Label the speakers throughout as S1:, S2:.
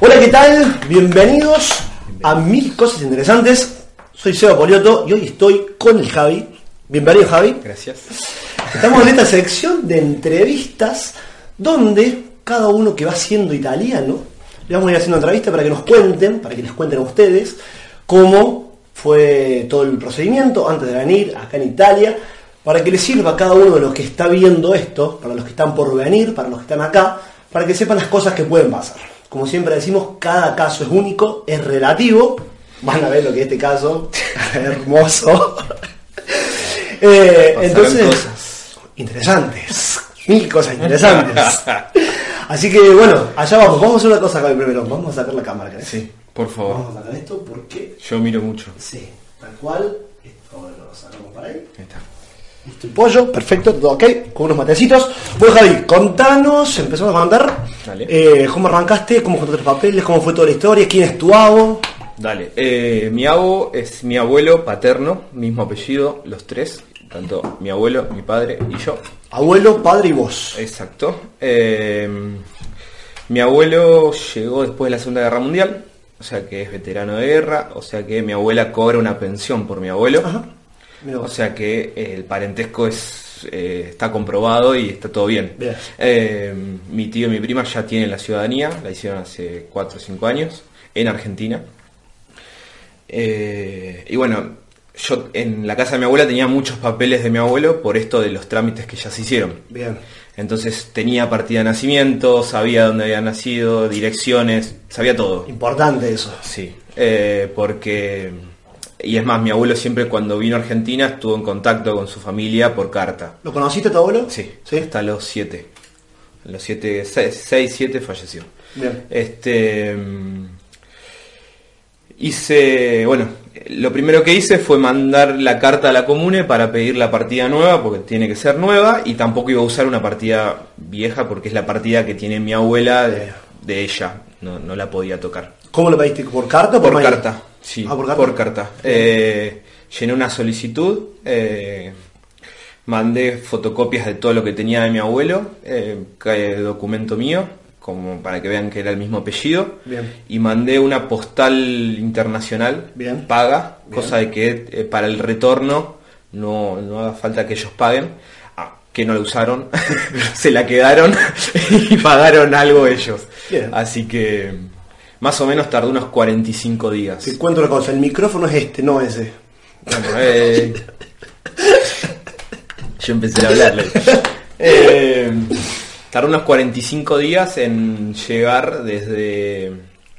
S1: Hola, ¿qué tal? Bienvenidos a Mil Cosas Interesantes. Soy Seba Polioto y hoy estoy con el Javi. Bienvenido, Javi.
S2: Gracias.
S1: Estamos en esta sección de entrevistas donde cada uno que va siendo italiano le vamos a ir haciendo entrevistas para que nos cuenten, para que les cuenten a ustedes cómo fue todo el procedimiento antes de venir acá en Italia, para que les sirva a cada uno de los que está viendo esto, para los que están por venir, para los que están acá, para que sepan las cosas que pueden pasar. Como siempre decimos, cada caso es único, es relativo. Van a ver lo que es este caso, hermoso. Eh, entonces,
S2: cosas.
S1: interesantes, mil cosas interesantes. Así que bueno, allá vamos. Vamos a hacer una cosa acá primero. Vamos a sacar la cámara. ¿querés?
S2: Sí, por favor.
S1: Vamos a sacar esto porque,
S2: Yo miro mucho.
S1: sí, tal cual. Esto lo sacamos para ahí.
S2: Ahí está.
S1: El pollo, perfecto, todo ok, con unos matecitos. Bueno, Javi, contanos, empezamos a contar.
S2: Dale.
S1: eh, ¿Cómo arrancaste? ¿Cómo contaste los papeles? ¿Cómo fue toda la historia? ¿Quién es tu abo?
S2: Dale. Eh, mi abo es mi abuelo paterno, mismo apellido, los tres. Tanto mi abuelo, mi padre y yo.
S1: Abuelo, padre y vos.
S2: Exacto. Eh, mi abuelo llegó después de la Segunda Guerra Mundial, o sea que es veterano de guerra, o sea que mi abuela cobra una pensión por mi abuelo.
S1: Ajá.
S2: O sea que eh, el parentesco es eh, está comprobado y está todo bien.
S1: Bien.
S2: Eh, mi tío y mi prima ya tienen la ciudadanía, la hicieron hace 4 o 5 años, en Argentina. Eh, y bueno, yo en la casa de mi abuela tenía muchos papeles de mi abuelo por esto de los trámites que ya se hicieron.
S1: Bien.
S2: Entonces tenía partida de nacimiento, sabía dónde había nacido, direcciones, sabía todo.
S1: Importante eso.
S2: Sí, porque... Y es más, mi abuelo siempre cuando vino a Argentina estuvo en contacto con su familia por carta.
S1: ¿Lo conociste tu abuelo?
S2: Sí,
S1: ¿Sí?
S2: hasta los siete. A Los siete, seis, seis, siete falleció.
S1: Bien.
S2: Este... mm, Hice, bueno, lo primero que hice fue mandar la carta a la comune para pedir la partida nueva, porque tiene que ser nueva, y tampoco iba a usar una partida vieja, porque es la partida que tiene mi abuela de, de ella, no, no la podía tocar.
S1: ¿Cómo lo pediste? ¿Por carta o por,
S2: carta, sí,
S1: Ah, por carta.
S2: por carta. Eh, llené una solicitud, eh, mandé fotocopias de todo lo que tenía de mi abuelo, eh, documento mío, como para que vean que era el mismo apellido,
S1: Bien.
S2: y mandé una postal internacional
S1: Bien.
S2: paga,
S1: Bien.
S2: cosa de que eh, para el retorno no, no haga falta que ellos paguen. Ah, que no la usaron, se la quedaron y pagaron algo ellos.
S1: Bien.
S2: Así que más o menos tardó unos 45 días.
S1: Te cuento una cosa, el micrófono es este, no ese.
S2: Bueno, eh, yo empecé a hablarle. Eh, tardó unos 45 días en llegar desde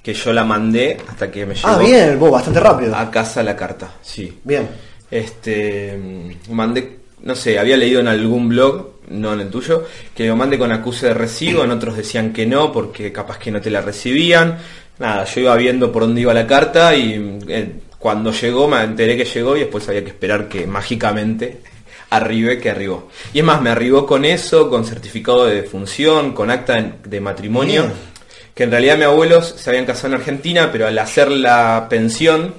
S2: que yo la mandé hasta que me llegó
S1: Ah, bien, vos, bastante rápido.
S2: a casa la carta. Sí.
S1: Bien.
S2: Este mandé, no sé, había leído en algún blog, no en el tuyo, que lo mande con acuse de recibo, en otros decían que no, porque capaz que no te la recibían. Nada, yo iba viendo por dónde iba la carta y eh, cuando llegó me enteré que llegó y después había que esperar que mágicamente arribe que arribó. Y es más, me arribó con eso, con certificado de defunción, con acta de- matrimonio,
S1: Bien.
S2: que en realidad mis abuelos se habían casado en Argentina, pero al hacer la pensión,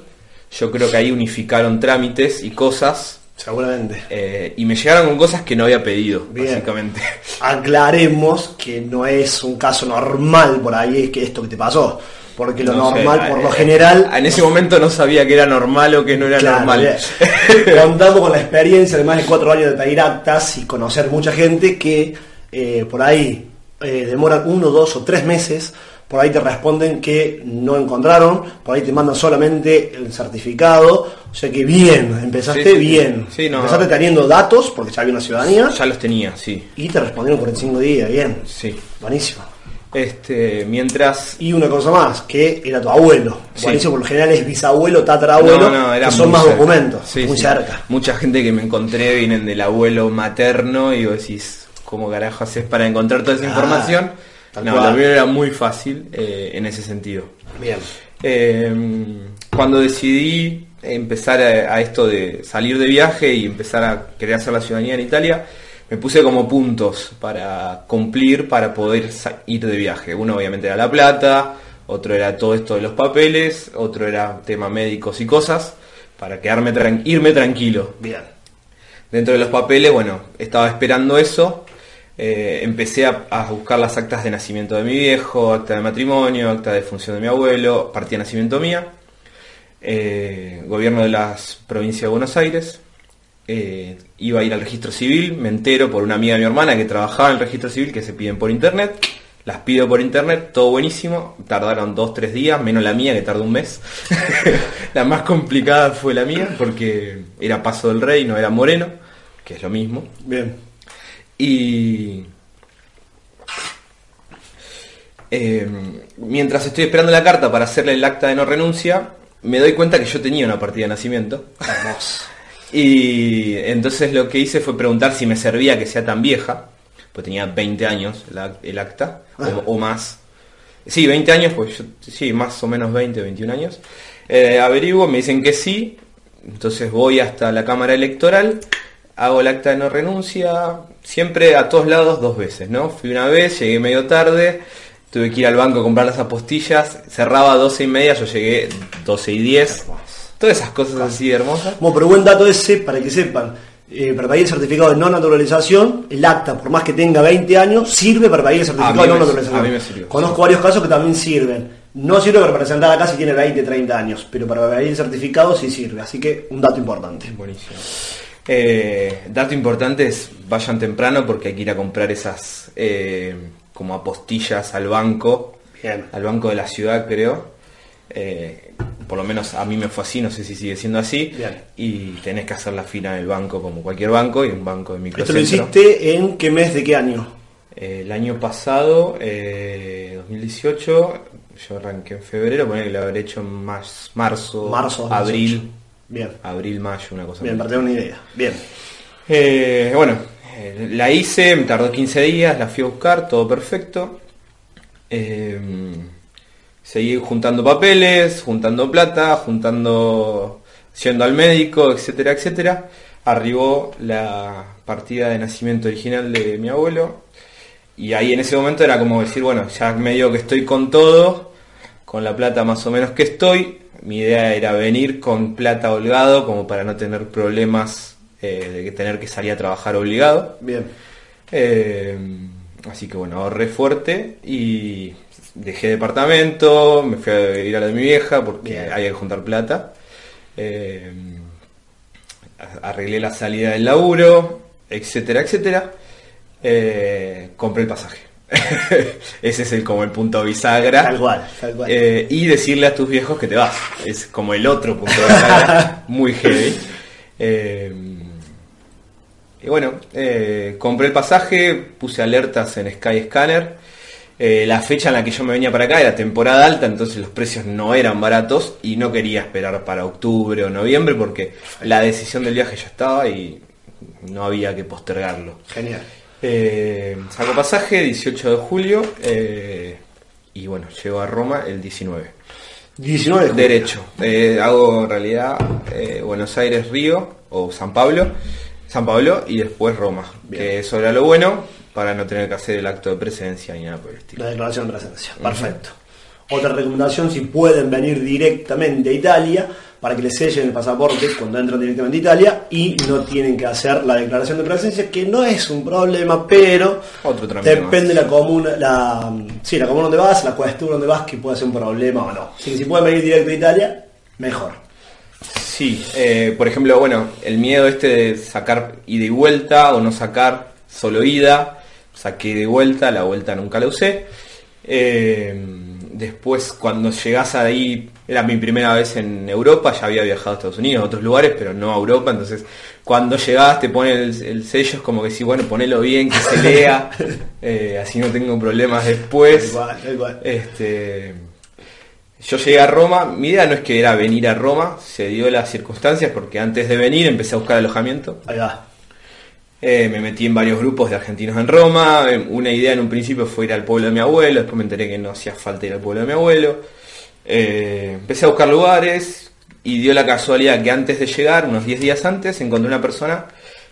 S2: yo creo que ahí unificaron trámites y cosas,
S1: Seguramente.
S2: eh, y me llegaron con cosas que no había pedido,
S1: Bien.
S2: básicamente.
S1: Aclaremos que no es un caso normal por ahí, es que esto que te pasó. Porque lo
S2: No sé,
S1: normal, por
S2: eh,
S1: lo general,
S2: En ese momento no sabía que era normal o que no era
S1: Claro,
S2: normal.
S1: bien. Contamos con la experiencia de más de cuatro años de pedir actas y conocer mucha gente que eh, por ahí eh, demoran uno, dos o tres meses, por ahí te responden que no encontraron, por ahí te mandan solamente el certificado, o sea que bien, empezaste
S2: Sí, sí, sí.
S1: bien,
S2: Sí, no.
S1: empezaste teniendo datos porque ya había una ciudadanía
S2: ya los tenía, sí.
S1: y te respondieron 45 días, bien,
S2: Sí.
S1: buenísimo.
S2: Este, mientras
S1: Y una cosa más, que era tu abuelo.
S2: Sí.
S1: Buenísimo, por lo general es bisabuelo, tatarabuelo,
S2: No, no, era
S1: que son más
S2: cerca.
S1: documentos,
S2: Sí,
S1: muy
S2: sí.
S1: cerca.
S2: Mucha gente que me encontré vienen del abuelo materno y vos decís, ¿cómo carajo haces para encontrar toda esa
S1: Ah.
S2: información? No,
S1: cual.
S2: lo mío era muy fácil eh, en ese sentido.
S1: Bien.
S2: Eh, cuando decidí empezar a, a esto de salir de viaje y empezar a querer hacer la ciudadanía en Italia, me puse como puntos para cumplir para poder ir de viaje. Uno obviamente era la plata, otro era todo esto de los papeles, otro era tema médicos y cosas, para quedarme tran- irme tranquilo.
S1: Bien.
S2: Dentro de los papeles, bueno, estaba esperando eso. eh, empecé a, a buscar las actas de nacimiento de mi viejo, acta de matrimonio, acta de función de mi abuelo, partida de nacimiento mía, eh, gobierno de las provincias de Buenos Aires. Eh, iba a ir al registro civil, me entero por una amiga de mi hermana que trabajaba en el registro civil que se piden por internet. Las pido por internet, todo buenísimo. Tardaron dos, tres días, menos la mía que tardó un mes. la más complicada fue la mía porque era Paso del Rey, no era Moreno, que es lo mismo.
S1: Bien.
S2: Y eh, mientras estoy esperando la carta para hacerle el acta de no renuncia, me doy cuenta que yo tenía una partida de nacimiento. Y entonces lo que hice fue preguntar si me servía que sea tan vieja, pues tenía 20 años el acta, o, o más. Sí, 20 años, pues yo, sí, más o menos 20, 21 años. Eh, averiguo, me dicen que sí, entonces voy hasta la Cámara Electoral, hago el acta de no renuncia, siempre a todos lados dos veces, ¿no? Fui una vez, llegué medio tarde, tuve que ir al banco a comprar las apostillas, cerraba a 12 y media, yo llegué 12 y 10. Todas esas cosas así hermosas.
S1: Bueno, pero buen dato ese para que sepan. Eh, para pedir el certificado de no naturalización, el acta, por más que tenga 20 años, sirve para pedir el certificado
S2: A
S1: de no naturalización.
S2: a mí me sirvió.
S1: Conozco varios casos que también sirven. No sirve para presentar acá si tiene 20, 30 años, pero para pedir el certificado sí sirve. Así que un dato importante.
S2: Buenísimo. Eh, dato importante es vayan temprano porque hay que ir a comprar esas eh, como apostillas al banco,
S1: Bien.
S2: al banco de la ciudad creo. Eh, por lo menos a mí me fue así, no sé si sigue siendo así.
S1: Bien.
S2: Y tenés que hacer la fila en el banco como cualquier banco y un banco de
S1: Esto lo
S2: microcentro.
S1: hiciste en qué mes de qué año?
S2: Eh, el año pasado, eh, 2018, yo arranqué en febrero, poner que lo habré hecho en más, marzo,
S1: Marzo. 2018.
S2: abril,
S1: Bien.
S2: abril, mayo, una cosa
S1: Bien, para tener una idea. Bien.
S2: Eh, bueno, eh, la hice, me tardó 15 días, la fui a buscar, todo perfecto. Eh, seguí juntando papeles, juntando plata, juntando, yendo al médico, etcétera, etcétera. Arribó la partida de nacimiento original de mi abuelo. Y ahí en ese momento era como decir, bueno, ya medio que estoy con todo, con la plata más o menos que estoy. Mi idea era venir con plata holgado, como para no tener problemas eh, de que tener que salir a trabajar obligado.
S1: Bien.
S2: Eh, así que bueno, ahorré fuerte y dejé departamento, me fui a ir a la de mi vieja porque
S1: Bien.
S2: había que juntar plata. Eh, arreglé la salida del laburo, etcétera, etcétera. Eh, compré el pasaje. Ese es el como el punto bisagra.
S1: Tal cual, tal cual.
S2: Eh, y decirle a tus viejos que te vas. Es como el otro punto bisagra, muy heavy. Y bueno, compré el pasaje, puse alertas en Skyscanner. Eh, la fecha en la que yo me venía para acá era temporada alta, entonces los precios no eran baratos y no quería esperar para octubre o noviembre porque la decisión del viaje ya estaba y no había que postergarlo.
S1: Genial.
S2: Eh, saco pasaje 18 de julio eh, y bueno, llego a Roma el 19.
S1: 19 de julio.
S2: Derecho. Eh, hago en realidad Buenos Aires, Río o San Pablo. San Pablo y después Roma.
S1: Bien.
S2: Que eso era lo bueno para no tener que hacer el acto de presencia ni nada por el estilo.
S1: La declaración de presencia. Perfecto. Otra recomendación, si pueden venir directamente a Italia, para que les sellen el pasaporte cuando entran directamente a Italia y no tienen que hacer la declaración de presencia, que no es un problema, pero
S2: Otro
S1: depende
S2: más.
S1: la comuna, la, sí, la comuna donde vas, la cuestura donde vas, que puede ser un problema o no. Así que si pueden venir directo a Italia, mejor.
S2: Sí, eh, por ejemplo, bueno, el miedo este de sacar ida y vuelta o no sacar solo ida, saqué y vuelta, la vuelta nunca la usé. Eh, después, cuando llegás ahí, era mi primera vez en Europa, ya había viajado a Estados Unidos, a otros lugares, pero no a Europa, entonces cuando llegás te ponen el, el sello, es como que sí, bueno, ponelo bien, que se lea, eh, así no tengo problemas después.
S1: Tal cual.
S2: Este, yo llegué a Roma, mi idea no es que era venir a Roma, se dio las circunstancias porque antes de venir empecé a buscar alojamiento.
S1: Ahí va.
S2: Eh, me metí en varios grupos de argentinos en Roma. Eh, Una idea en un principio fue ir al pueblo de mi abuelo, después me enteré que no hacía falta ir al pueblo de mi abuelo. Eh, empecé a buscar lugares y dio la casualidad que antes de llegar, unos 10 días antes, encontré una persona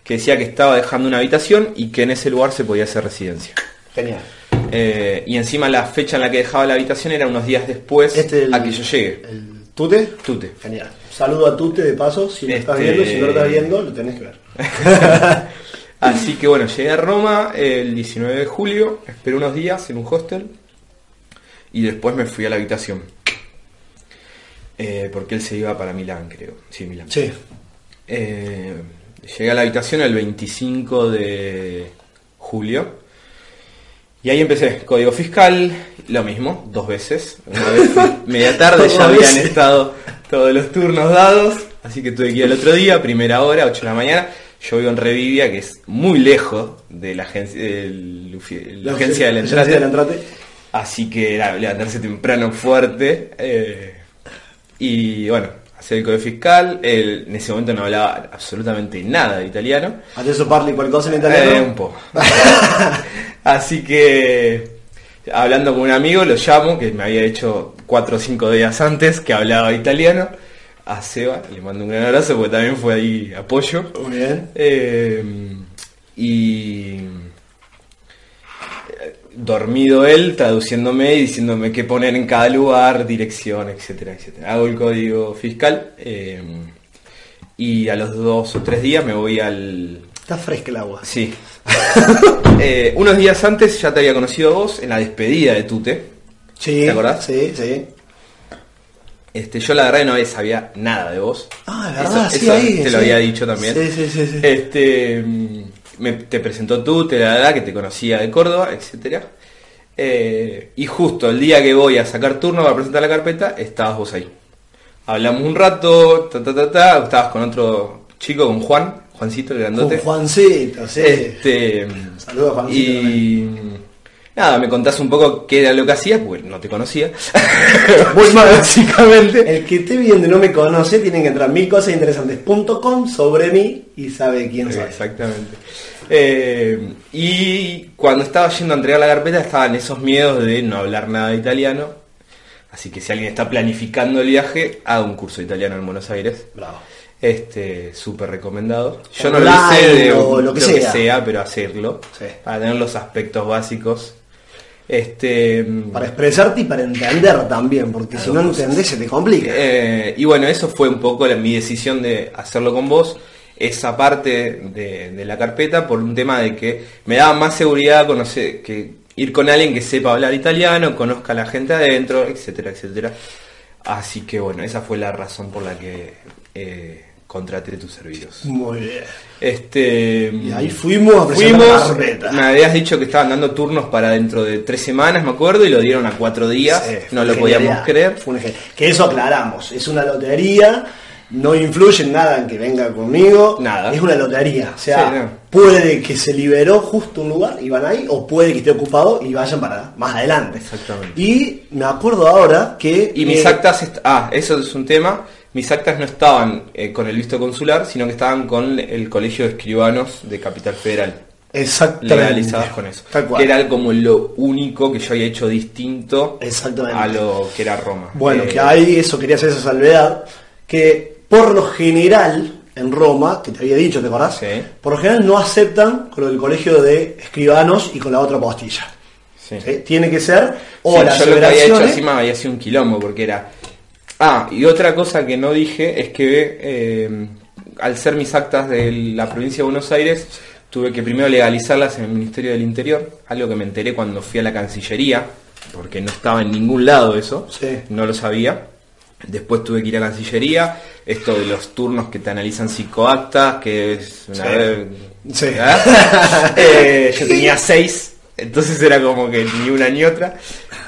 S2: que decía que estaba dejando una habitación y que en ese lugar se podía hacer residencia.
S1: Genial.
S2: Eh, y encima la fecha en la que dejaba la habitación era unos días después
S1: Este el-
S2: a que yo llegue.
S1: ¿El Tute?
S2: Tute.
S1: Genial. Saludo a Tute de paso, si lo estás
S2: Este-
S1: viendo, si no lo estás viendo, lo tenés que ver.
S2: Así que bueno, llegué a Roma el 19 de julio, esperé unos días en un hostel y después me fui a la habitación. Eh, porque él se iba para Milán, creo. Sí, Milán.
S1: Sí.
S2: Eh, llegué a la habitación el 25 de julio. Y ahí empecé, código fiscal, lo mismo, dos veces. Una vez media tarde, ya habían estado todos los turnos dados, así que tuve que ir el otro día, primera hora, 8 de la mañana. Yo vivo en Revivia, que es muy lejos de la agencia, del- la agencia del
S1: la
S2: Entrate.
S1: del Entrate.
S2: Así que era levantarse temprano fuerte. eh, y bueno, hacer el código fiscal. Él en ese momento no hablaba absolutamente nada de italiano.
S1: Adesso parli qualcosa in italiano?
S2: Eh, un poco. Así que hablando con un amigo, lo llamo, que me había hecho cuatro o cinco días antes, que hablaba italiano. A Seba, le mando un gran abrazo porque también fue ahí apoyo.
S1: Muy bien.
S2: Eh, y eh, dormido él, traduciéndome y diciéndome qué poner en cada lugar, dirección, etcétera, etcétera. Hago el código fiscal eh, y a los dos o tres días me voy al...
S1: Está fresca el agua.
S2: Sí. Eh, unos días antes ya te había conocido vos en la despedida de Tute.
S1: Sí.
S2: ¿Te acordás?
S1: Sí, sí.
S2: Este, yo la verdad no sabía nada de vos.
S1: Ah, verdad,
S2: Eso-
S1: sí,
S2: eso
S1: ahí.
S2: te
S1: sí.
S2: lo había dicho también.
S1: Sí, sí, sí. sí.
S2: Este, mm, me, te presentó tú, te la verdad que te conocía de Córdoba, etcétera. Eh, y justo el día que voy a sacar turno para presentar la carpeta, estabas vos ahí. Hablamos un rato, ta ta ta ta, estabas con otro chico, con Juan, Juancito el
S1: Con
S2: grandote.
S1: Juancito, sí.
S2: Este,
S1: Saludos a Juancito
S2: y nada, me contás un poco qué era lo que hacías, porque no te conocía. Básicamente.
S1: El que esté viendo y no me conoce, tiene que entrar a milcosasinteresantes.com sobre mí y sabe quién soy.
S2: Exactamente. Eh, y cuando estaba yendo a entregar la carpeta estaban esos miedos de no hablar nada de italiano. Así que si alguien está planificando el viaje, haga un curso de italiano en Buenos Aires.
S1: Bravo.
S2: Este, súper recomendado. Yo no lo hice de
S1: lo que sea.
S2: pero hacerlo.
S1: Sí.
S2: Para tener los aspectos básicos. Este,
S1: Para expresarte y para entender también, porque si no entendés se te complica.
S2: eh, y bueno, eso fue un poco la- mi decisión de hacerlo con vos, esa parte de, de la carpeta, por un tema de que me daba más seguridad conocer, que ir con alguien que sepa hablar italiano, conozca a la gente adentro, etcétera, etcétera. Así que bueno, esa fue la razón por la que eh, contraté tus servicios.
S1: Muy bien.
S2: Este,
S1: Y ahí fuimos a la
S2: fuimos,
S1: carpeta.
S2: me habías dicho que estaban dando turnos para dentro de tres semanas, me acuerdo, y lo dieron a cuatro días,
S1: Sí,
S2: no lo podíamos creer.
S1: Fue una. Que eso aclaramos, es una lotería, no influye en nada en que venga conmigo.
S2: Nada.
S1: Es una lotería. O sea,
S2: Sí, no.
S1: puede que se liberó justo un lugar y van ahí, o puede que esté ocupado y vayan para más adelante.
S2: Exactamente.
S1: Y me acuerdo ahora que.
S2: Y mis
S1: eh,
S2: actas, ah, eso es un tema. Mis actas no estaban eh, con el visto consular, sino que estaban con el Colegio de Escribanos de Capital Federal,
S1: Exactamente.
S2: legalizadas con eso.
S1: Tal cual.
S2: Que era como lo único que yo había hecho distinto a lo que era Roma.
S1: Bueno,
S2: Eh,
S1: que ahí eso quería hacer esa salvedad, que por lo general en Roma, que te había dicho, ¿te acordás?
S2: Sí.
S1: Por lo general no aceptan con el colegio de escribanos y con la otra postilla.
S2: sí.
S1: ¿sí? Tiene que ser o
S2: Sí,
S1: las
S2: yo lo que había hecho encima había sido un quilombo, porque era... Ah, y otra cosa que no dije es que eh, al ser mis actas de la provincia de Buenos Aires, tuve que primero legalizarlas en el Ministerio del Interior, algo que me enteré cuando fui a la Cancillería, porque no estaba en ningún lado eso,
S1: Sí.
S2: no lo sabía. Después tuve que ir a Cancillería, esto de los turnos que te analizan psicoactas, que es una
S1: Sí.
S2: vez...
S1: Sí.
S2: ¿Ah? Eh, yo tenía seis, entonces era como que ni una ni otra.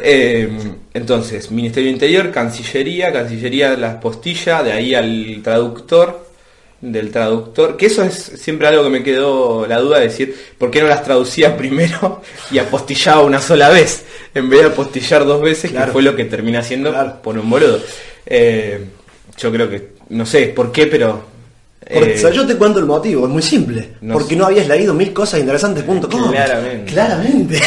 S2: Eh, entonces, Ministerio Interior, Cancillería, Cancillería la postilla, de ahí al traductor, del traductor, que eso es siempre algo que me quedó la duda de decir, ¿por qué no las traducía primero y apostillaba una sola vez? En vez de apostillar dos veces,
S1: Claro.
S2: que fue lo que termina haciendo
S1: Claro.
S2: por un boludo. Eh, yo creo que, no sé por qué, pero
S1: Porque,
S2: Eh,
S1: o sea, yo te cuento el motivo, es muy simple.
S2: No
S1: porque
S2: sé.
S1: no habías leído mil cosas interesantes.com.
S2: Claramente.
S1: Claramente.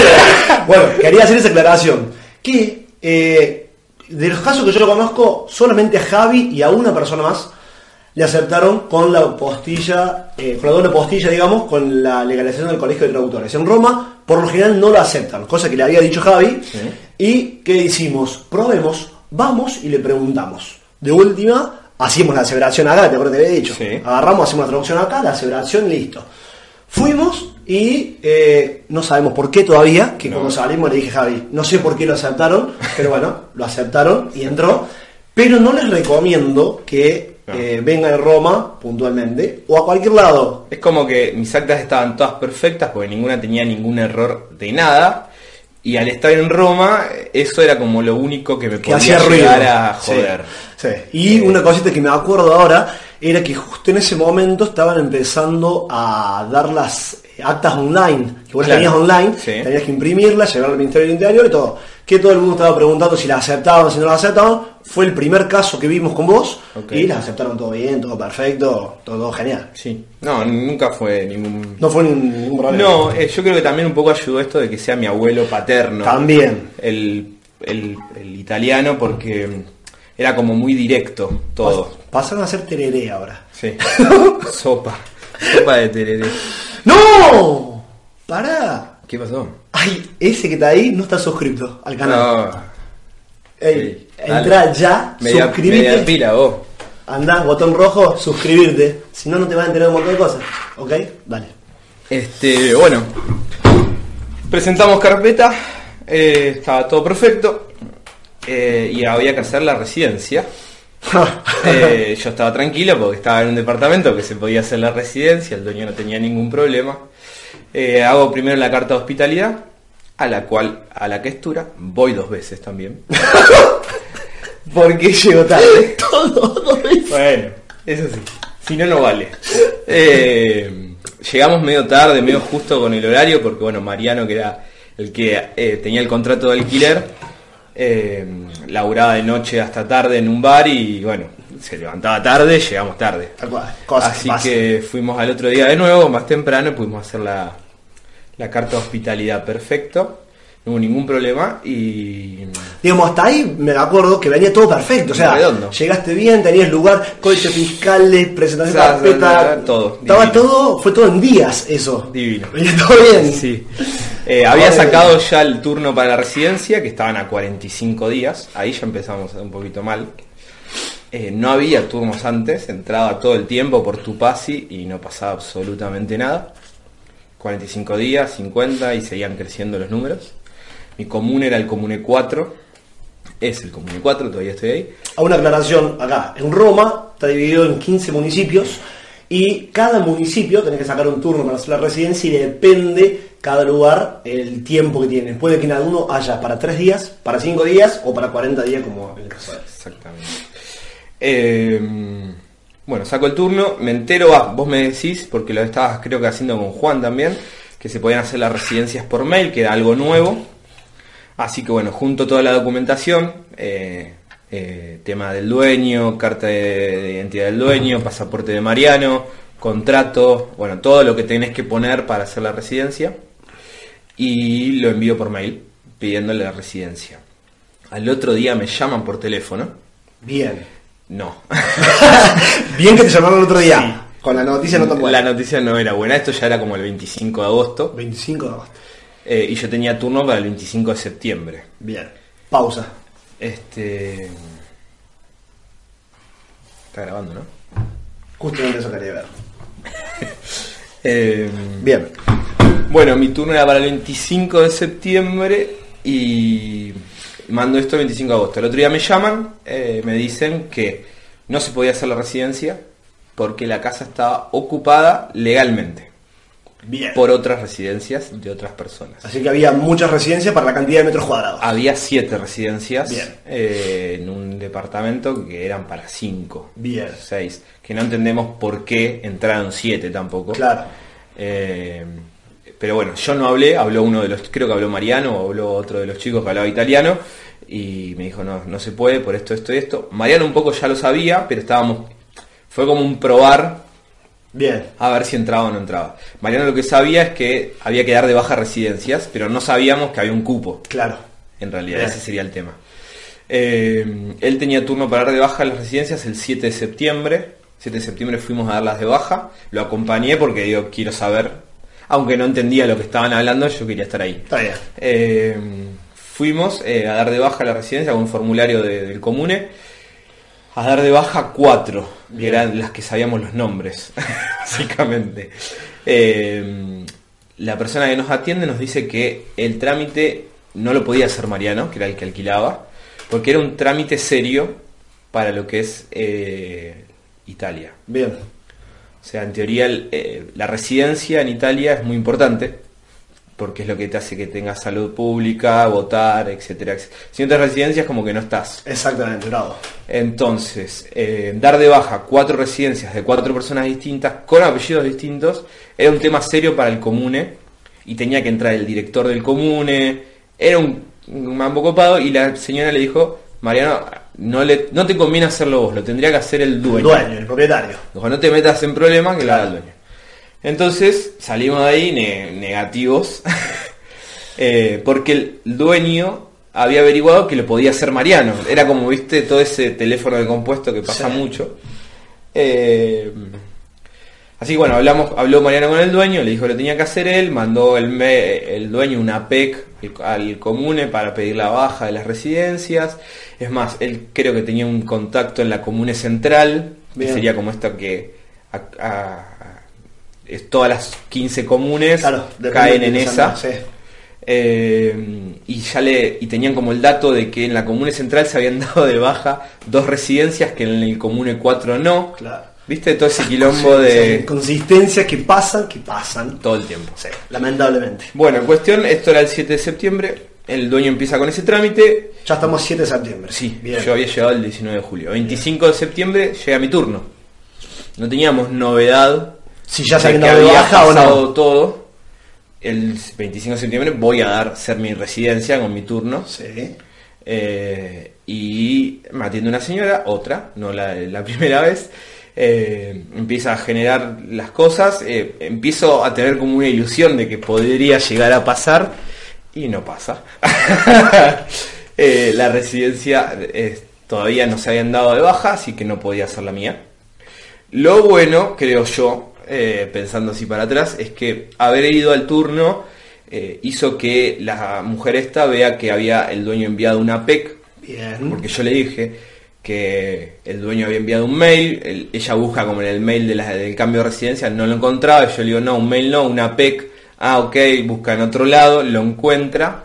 S1: bueno, quería hacer esa aclaración. Que eh, de los casos que yo lo conozco, solamente a Javi y a una persona más le aceptaron con la postilla, eh, con la doble postilla, digamos, con la legalización del colegio de traductores. En Roma, por lo general, no lo aceptan, cosa que le había dicho Javi. ¿Y qué hicimos? Probemos, vamos y le preguntamos. De última, hacíamos la aseveración acá, te acuerdas que te había dicho.
S2: Sí.
S1: Agarramos, hacemos la traducción acá, la aseveración, listo. Fuimos y eh, no sabemos por qué todavía, que
S2: No.
S1: cuando salimos le dije Javi, no sé por qué lo aceptaron, pero bueno, lo aceptaron y entró. Pero no les recomiendo que
S2: No.
S1: eh, vengan a Roma puntualmente o a cualquier lado.
S2: Es como que mis actas estaban todas perfectas porque ninguna tenía ningún error de nada. Y al estar en Roma, eso era como lo único que me
S1: que
S2: podía
S1: hacía ruido.
S2: llegar a joder.
S1: sí. Y
S2: Eh,
S1: una cosita que me acuerdo ahora era que justo en ese momento estaban empezando a dar las actas online, que vos las
S2: Claro.
S1: tenías online,
S2: Sí.
S1: tenías que imprimirlas, llevar al Ministerio del Interior y todo. Que todo el mundo estaba preguntando si las aceptaban, si no las aceptaban. Fue el primer caso que vimos con vos y las aceptaron todo bien, todo perfecto, todo, todo genial.
S2: Sí. No, nunca fue ningún...
S1: No fue ningún problema.
S2: No, eh, yo creo que también un poco ayudó esto de que sea mi abuelo paterno.
S1: También.
S2: El, el- el italiano porque era como muy directo todo.
S1: Pasaron a ser tereré ahora.
S2: Sí. Sopa. Sopa de tereré.
S1: ¡No! ¡Pará!
S2: ¿Qué pasó?
S1: Ay, ese que está ahí no está suscrito al canal.
S2: No.
S1: Ey,
S2: Sí, dale.
S1: entra ya,
S2: Media,
S1: suscríbete.
S2: media pila vos.
S1: Andá, botón rojo, suscribirte. Si no, no te vas a enterar de un montón de cosas. ¿Ok? Dale.
S2: Este, bueno. Presentamos carpeta. eh, estaba todo perfecto. Eh, y había que hacer la residencia. Eh, yo estaba tranquilo porque estaba en un departamento que se podía hacer la residencia, el dueño no tenía ningún problema. Eh, hago primero la carta de hospitalidad, a la cual, a la que estura, voy dos veces también. porque llego tarde.
S1: Todo.
S2: Bueno, eso sí. Si no, no vale. Eh, llegamos medio tarde, medio justo con el horario, porque bueno, Mariano, que era el que tenía el contrato de alquiler, eh, laburaba de noche hasta tarde en un bar y bueno, se levantaba tarde, llegamos tarde.
S1: Que
S2: Así que fuimos al otro día de nuevo, más temprano, y pudimos hacer la, la carta de hospitalidad perfecto. No hubo ningún problema y
S1: Digamos, hasta ahí me acuerdo que venía todo perfecto. O sea,
S2: Redondo.
S1: llegaste bien, tenías lugar, códice fiscales, presentación de carpeta.
S2: todo,
S1: Estaba
S2: divino.
S1: todo, fue todo en días eso.
S2: Divino.
S1: Venía todo bien.
S2: Sí. Eh, había sacado ya el turno para la residencia, que estaban a 45 días. Ahí ya empezamos un poquito mal. Eh, no había turnos antes, entraba todo el tiempo por tu pasi y no pasaba absolutamente nada. 45 días, 50 y seguían creciendo los números. Mi común era el Comune 4. Es el Comune 4, todavía estoy ahí.
S1: A una aclaración acá. En Roma está dividido en 15 municipios y cada municipio tenés que sacar un turno para hacer la residencia y depende cada lugar el tiempo que tiene. Puede que en alguno haya para 3 días, para 5 días o para 40 días como en el caso de
S2: Exactamente. Eh, bueno, saco el turno, me entero, ah, vos me decís, porque lo estabas creo que haciendo con Juan también, que se podían hacer las residencias por mail, que era algo nuevo. Así que bueno, junto toda la documentación, eh, eh, tema del dueño, carta de, de identidad del dueño, pasaporte de Mariano, contrato, bueno, todo lo que tenés que poner para hacer la residencia. Y lo envío por mail, pidiéndole la residencia. Al otro día me llaman por teléfono.
S1: Bien.
S2: No.
S1: Bien que te llamaron el otro día. Con la noticia no tan buena.
S2: La noticia no era buena. Esto ya era como el 25 de agosto.
S1: 25 de agosto.
S2: Eh, y yo tenía turno para el 25 de septiembre.
S1: Bien. Pausa.
S2: Este. Está grabando, ¿no?
S1: Justamente eso quería ver.
S2: Eh,
S1: Bien.
S2: Bueno, mi turno era para el 25 de septiembre y mando esto el 25 de agosto. El otro día me llaman, eh, me dicen que no se podía hacer la residencia porque la casa estaba ocupada legalmente
S1: Bien.
S2: por otras residencias de otras personas.
S1: Así que había muchas residencias para la cantidad de metros cuadrados.
S2: Había siete residencias eh, en un departamento que eran para cinco,
S1: Bien.
S2: seis, que no entendemos por qué entraron siete tampoco.
S1: Claro.
S2: Eh, pero bueno, yo no hablé, habló uno de los, creo que habló Mariano, o habló otro de los chicos que hablaba italiano, y me dijo, no, no se puede por esto, esto y esto. Mariano un poco ya lo sabía, pero estábamos Fue como un probar
S1: Bien.
S2: a ver si entraba o no entraba. Mariano lo que sabía es que había que dar de baja residencias, pero no sabíamos que había un cupo.
S1: Claro.
S2: En realidad,
S1: Bien.
S2: ese sería el tema. Eh, él tenía turno para dar de baja las residencias el 7 de septiembre. 7 de septiembre fuimos a darlas de baja. Lo acompañé porque digo, quiero saber. Aunque no entendía lo que estaban hablando, yo quería estar ahí.
S1: Está bien.
S2: Eh, fuimos eh, a dar de baja la residencia con un formulario de- del comune. A dar de baja cuatro, que eran las que sabíamos los nombres, básicamente. Eh, la persona que nos atiende nos dice que el trámite no lo podía hacer Mariano, que era el que alquilaba, porque era un trámite serio para lo que es eh, Italia.
S1: Bien.
S2: O sea, en teoría el- eh, la residencia en Italia es muy importante, porque es lo que te hace que tengas salud pública, votar, etcétera. etcétera. Si no tienes residencia es como que no estás.
S1: Exactamente, bravo.
S2: Entonces, eh, dar de baja cuatro residencias de cuatro personas distintas, con apellidos distintos, era un tema serio para el comune, y tenía que entrar el director del comune, era un, un mambo copado, y la señora le dijo, Mariano, no, le, no te conviene hacerlo vos, lo tendría que hacer el dueño.
S1: Dueño, el propietario.
S2: Dijo, no te metas en problemas que
S1: Claro.
S2: haga el dueño. Entonces salimos de ahí ne- negativos, eh, porque el dueño había averiguado que lo podía hacer Mariano. Era como, viste, todo ese teléfono de compuesto que pasa
S1: Sí.
S2: mucho. Eh, así que bueno, hablamos, habló Mariano con el dueño, le dijo que lo tenía que hacer él, mandó el, el dueño una PEC al comune para pedir la baja de las residencias. Es más, él creo que tenía un contacto en la comune central, que sería como esto que a- es todas las 15 comunes
S1: Claro,
S2: caen en esa.
S1: sí.
S2: Eh, y ya le y tenían como el dato de que en la comune central se habían dado de baja dos residencias que en el comune 4 no.
S1: Claro.
S2: ¿Viste todo ese quilombo de
S1: Consistencias que pasan, que pasan.
S2: todo el tiempo?
S1: Sí, lamentablemente.
S2: Bueno, en cuestión, esto era el 7 de septiembre, el dueño empieza con ese trámite.
S1: Ya estamos 7 de septiembre.
S2: Sí,
S1: bien.
S2: yo había llegado el 19 de julio. 25 de septiembre llega mi turno. No teníamos novedad
S1: Si ya se
S2: que había
S1: baja o no.
S2: todo. El 25 de septiembre voy a dar ser mi residencia con mi turno.
S1: Sí.
S2: Eh, y me atiende una señora, otra, no la, la primera vez. eh, empieza a generar las cosas. eh, empiezo a tener como una ilusión de que podría llegar a pasar. Y no pasa. La residencia todavía no se habían dado de baja, así que no podía ser la mía. Lo bueno, creo yo, eh, pensando así para atrás, es que haber ido al turno eh, hizo que la mujer esta vea que había el dueño enviado una PEC,
S1: Bien.
S2: porque yo le dije que el dueño había enviado un mail, el- ella busca como en el mail de la- del cambio de residencia, no lo encontraba, y yo le digo, no, un mail no, una PEC, ah, ok, busca en otro lado, lo encuentra.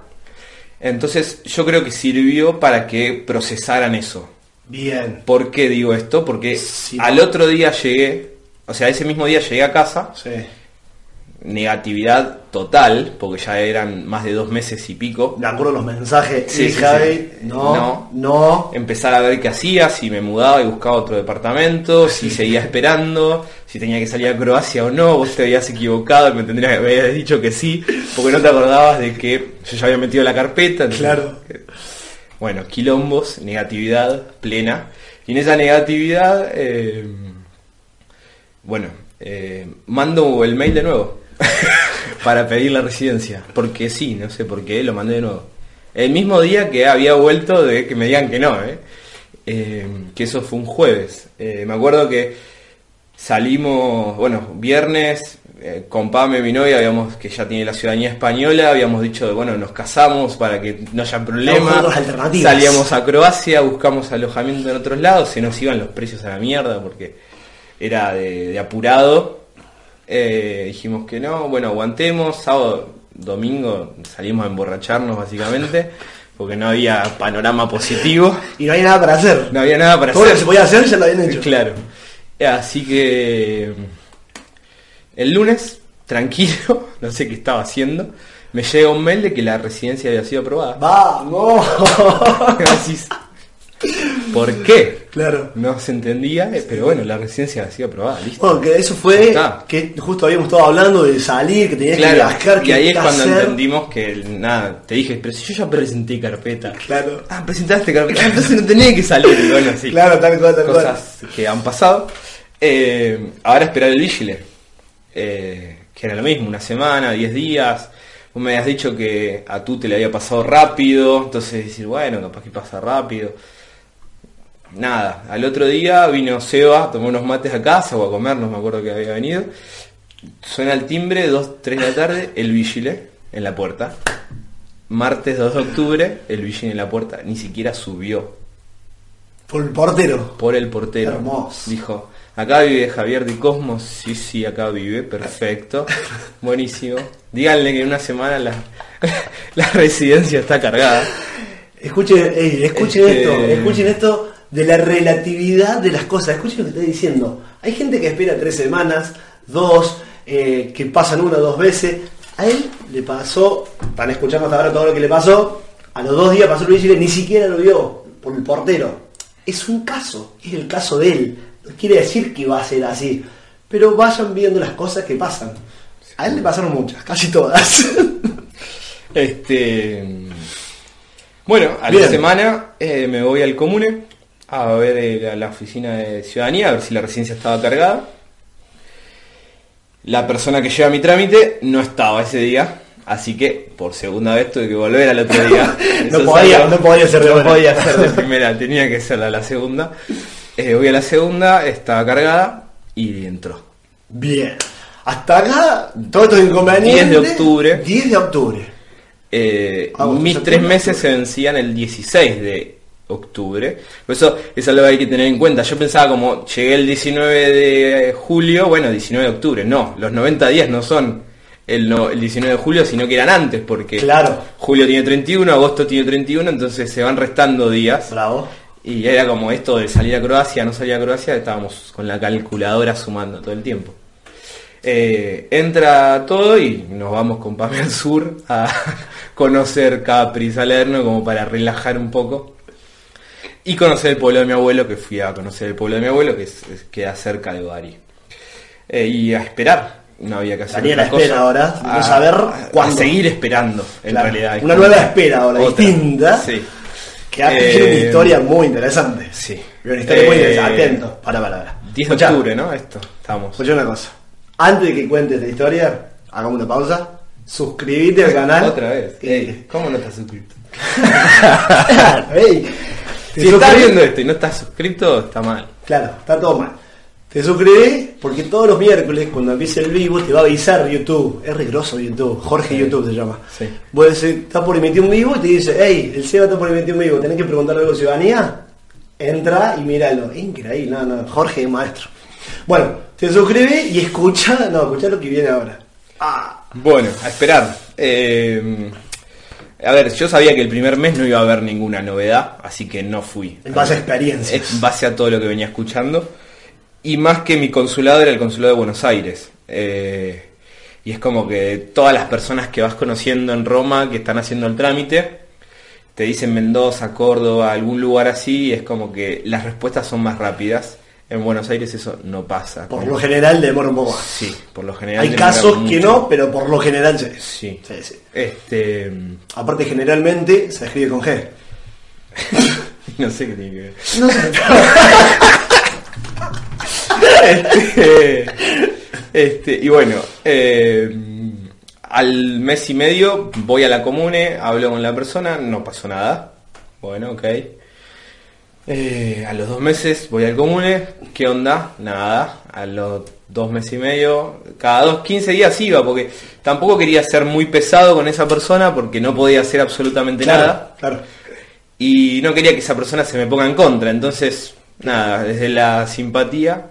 S2: Entonces yo creo que sirvió para que procesaran eso.
S1: Bien.
S2: ¿Por qué digo esto? Porque
S1: Sí.
S2: al otro día llegué, o sea, ese mismo día llegué a casa,
S1: Sí.
S2: negatividad total, porque ya eran más de dos meses y pico.
S1: De acuerdo los mensajes.
S2: Sí,
S1: y
S2: sí.
S1: No,
S2: No.
S1: no.
S2: Empezar a ver qué hacía, si me mudaba y buscaba otro departamento, si seguía esperando, si tenía que salir a Croacia o no, vos te habías equivocado y me tendrías me habías dicho que sí, porque no te acordabas de que yo ya había metido la carpeta.
S1: Claro.
S2: que- bueno, quilombos, negatividad plena. Y en esa negatividad, eh, bueno, eh, mando el mail de nuevo para pedir la residencia. Porque sí, no sé por qué, lo mandé de nuevo. El mismo día que había vuelto de que me digan que no, ¿eh? Eh, que eso fue un jueves. Eh, me acuerdo que salimos, bueno, viernes, con Pame, mi novia, habíamos que ya tiene la ciudadanía española, habíamos dicho, bueno, nos casamos para que no haya problema.
S1: otras alternativas.
S2: Salíamos a Croacia, buscamos alojamiento en otros lados, se nos iban los precios a la mierda porque era de, de apurado. Eh, dijimos que no, bueno, aguantemos, sábado, domingo salimos a emborracharnos básicamente, porque no había panorama positivo,
S1: Y no hay nada para hacer.
S2: no había nada para
S1: Todo lo
S2: hacer.
S1: que se podía hacer ya lo habían hecho.
S2: Claro. Así que el lunes, tranquilo, no sé qué estaba haciendo, me llega un mail de que la residencia había sido aprobada.
S1: ¡Vamos!
S2: ¿Por qué?
S1: Claro.
S2: No se entendía, pero bueno, la residencia había sido aprobada, listo.
S1: Bueno, que eso fue que justo habíamos estado hablando de salir, que tenías que
S2: Claro,
S1: viajar,
S2: y
S1: que
S2: ahí es cuando
S1: hacer.
S2: entendimos que nada, te dije, pero si yo ya presenté carpeta.
S1: Claro.
S2: Ah, presentaste carpeta, entonces no tenía que salir. Y bueno, sí.
S1: Claro, tal cual, tal cual.
S2: cosas que han pasado. Eh, ahora esperar el vigile. Eh, que era lo mismo, una semana, 10 días. Vos me habías dicho que a tú te le había pasado rápido, entonces decir, bueno, capaz que pasa rápido. Nada, al otro día vino Seba, tomó unos mates a casa o a comer, no me acuerdo que había venido. Suena el timbre, 2, 3 de la tarde, el vigile en la puerta. Martes 2 de octubre, el vigile en la puerta, ni siquiera subió
S1: Por el portero.
S2: por el portero.
S1: Hermoso.
S2: Dijo, acá vive Javier de Cosmos, sí, sí, acá vive, perfecto, buenísimo. Díganle que en una semana la, la residencia está cargada.
S1: Escuchen, ey, escuchen
S2: Este-
S1: esto, escuchen esto de la relatividad de las cosas. Escuchen lo que estoy diciendo. Hay gente que espera tres semanas, dos, eh, que pasan una o dos veces. A él le pasó, están escuchando hasta ahora todo lo que le pasó. A los dos días pasó el vigile, ni siquiera lo vio por el portero. Es un caso, es el caso de él. No quiere decir que va a ser así. Pero vayan viendo las cosas que pasan. A él le pasaron muchas, casi todas.
S2: Este, bueno, a
S1: Bien.
S2: la semana eh, me voy al comune a ver eh, la, la oficina de ciudadanía, a ver si la residencia estaba cargada. La persona que lleva mi trámite no estaba ese día, así que por segunda vez tuve que volver al otro día.
S1: No podía- no podía ser de
S2: no podía ser de primera, tenía que ser la, la segunda. Eh, voy a la segunda, estaba cargada y entró.
S1: Bien. Hasta acá, todo esto inconveniente.
S2: 10 de octubre.
S1: 10 de octubre.
S2: Eh,
S1: Ah,
S2: mis tres meses se vencían el 16 de octubre. Por eso es algo que hay que tener en cuenta. Yo pensaba como llegué el 19 de julio, bueno, 19 de octubre. No, los 90 días no son el, no- el 19 de julio, sino que eran antes, porque
S1: Claro.
S2: julio tiene 31, agosto tiene 31, entonces se van restando días.
S1: Bravo.
S2: Y era como esto de salir a Croacia, no salir a Croacia, estábamos con la calculadora sumando todo el tiempo. Eh, entra todo y nos vamos con Pame al sur a conocer Capri, Salerno, como para relajar un poco. Y conocer el pueblo de mi abuelo, que fui a conocer el pueblo de mi abuelo, que es- es- queda cerca de Bari. Eh, y a esperar, no había que hacer
S1: a
S2: otra cosa.
S1: ahora, de saber
S2: a,
S1: cuándo.
S2: a seguir esperando, en
S1: Claro,
S2: realidad.
S1: Una nueva espera ahora,
S2: Otra.
S1: distinta.
S2: Sí.
S1: Que ha-
S2: Eh,
S1: una historia muy interesante.
S2: Sí.
S1: Una historia muy
S2: Eh,
S1: interesante. Atento. Para, para, para.
S2: 10 de octubre, ¿no? Esto, estamos.
S1: Escuchá una cosa. Antes de que cuentes la historia, hagamos una pausa. Suscríbete al canal.
S2: Otra vez. Ey, ¿Cómo no estás suscrito?
S1: Ey,
S2: Si estás viendo esto y no estás suscrito, está mal.
S1: Claro, está todo mal. Te suscribís porque todos los miércoles, cuando empiece el vivo, te va a avisar YouTube. Es regroso YouTube. Jorge YouTube se llama.
S2: Sí.
S1: Vos decís, está por emitir un vivo y te dice, hey, el Seba está por emitir un vivo, tenés que preguntarle algo a ciudadanía. Entra y míralo. Increíble, no, no, Jorge es maestro. Bueno, te suscribís y escucha, no, escucha lo que viene ahora. Ah,
S2: Bueno, a esperar. Eh, a ver, yo sabía que el primer mes no iba a haber ninguna novedad, así que no fui.
S1: en base a experiencias.
S2: En base a todo lo que venía escuchando. Y más que mi consulado era el consulado de Buenos Aires. Eh, y es como que todas las personas que vas conociendo en Roma que están haciendo el trámite, te dicen Mendoza, Córdoba, algún lugar así, y es como que las respuestas son más rápidas. En Buenos Aires eso no pasa.
S1: Por
S2: Como-
S1: lo general demora un poco más.
S2: Sí, por lo general.
S1: Hay casos que no, pero por lo general sí.
S2: Sí.
S1: Sí, sí.
S2: Este.
S1: Aparte, generalmente se escribe con G.
S2: No sé qué tiene que ver.
S1: No sé.
S2: Este, este, y bueno, eh, al mes y medio voy a la comune, hablo con la persona, no pasó nada. Bueno, ok. Eh, a los dos meses voy al comune, ¿qué onda? Nada. A los dos meses y medio, cada dos, 15 días iba, porque tampoco quería ser muy pesado con esa persona porque no podía hacer absolutamente nada
S1: Claro,
S2: y no quería que esa persona se me ponga en contra. Entonces, nada, desde la simpatía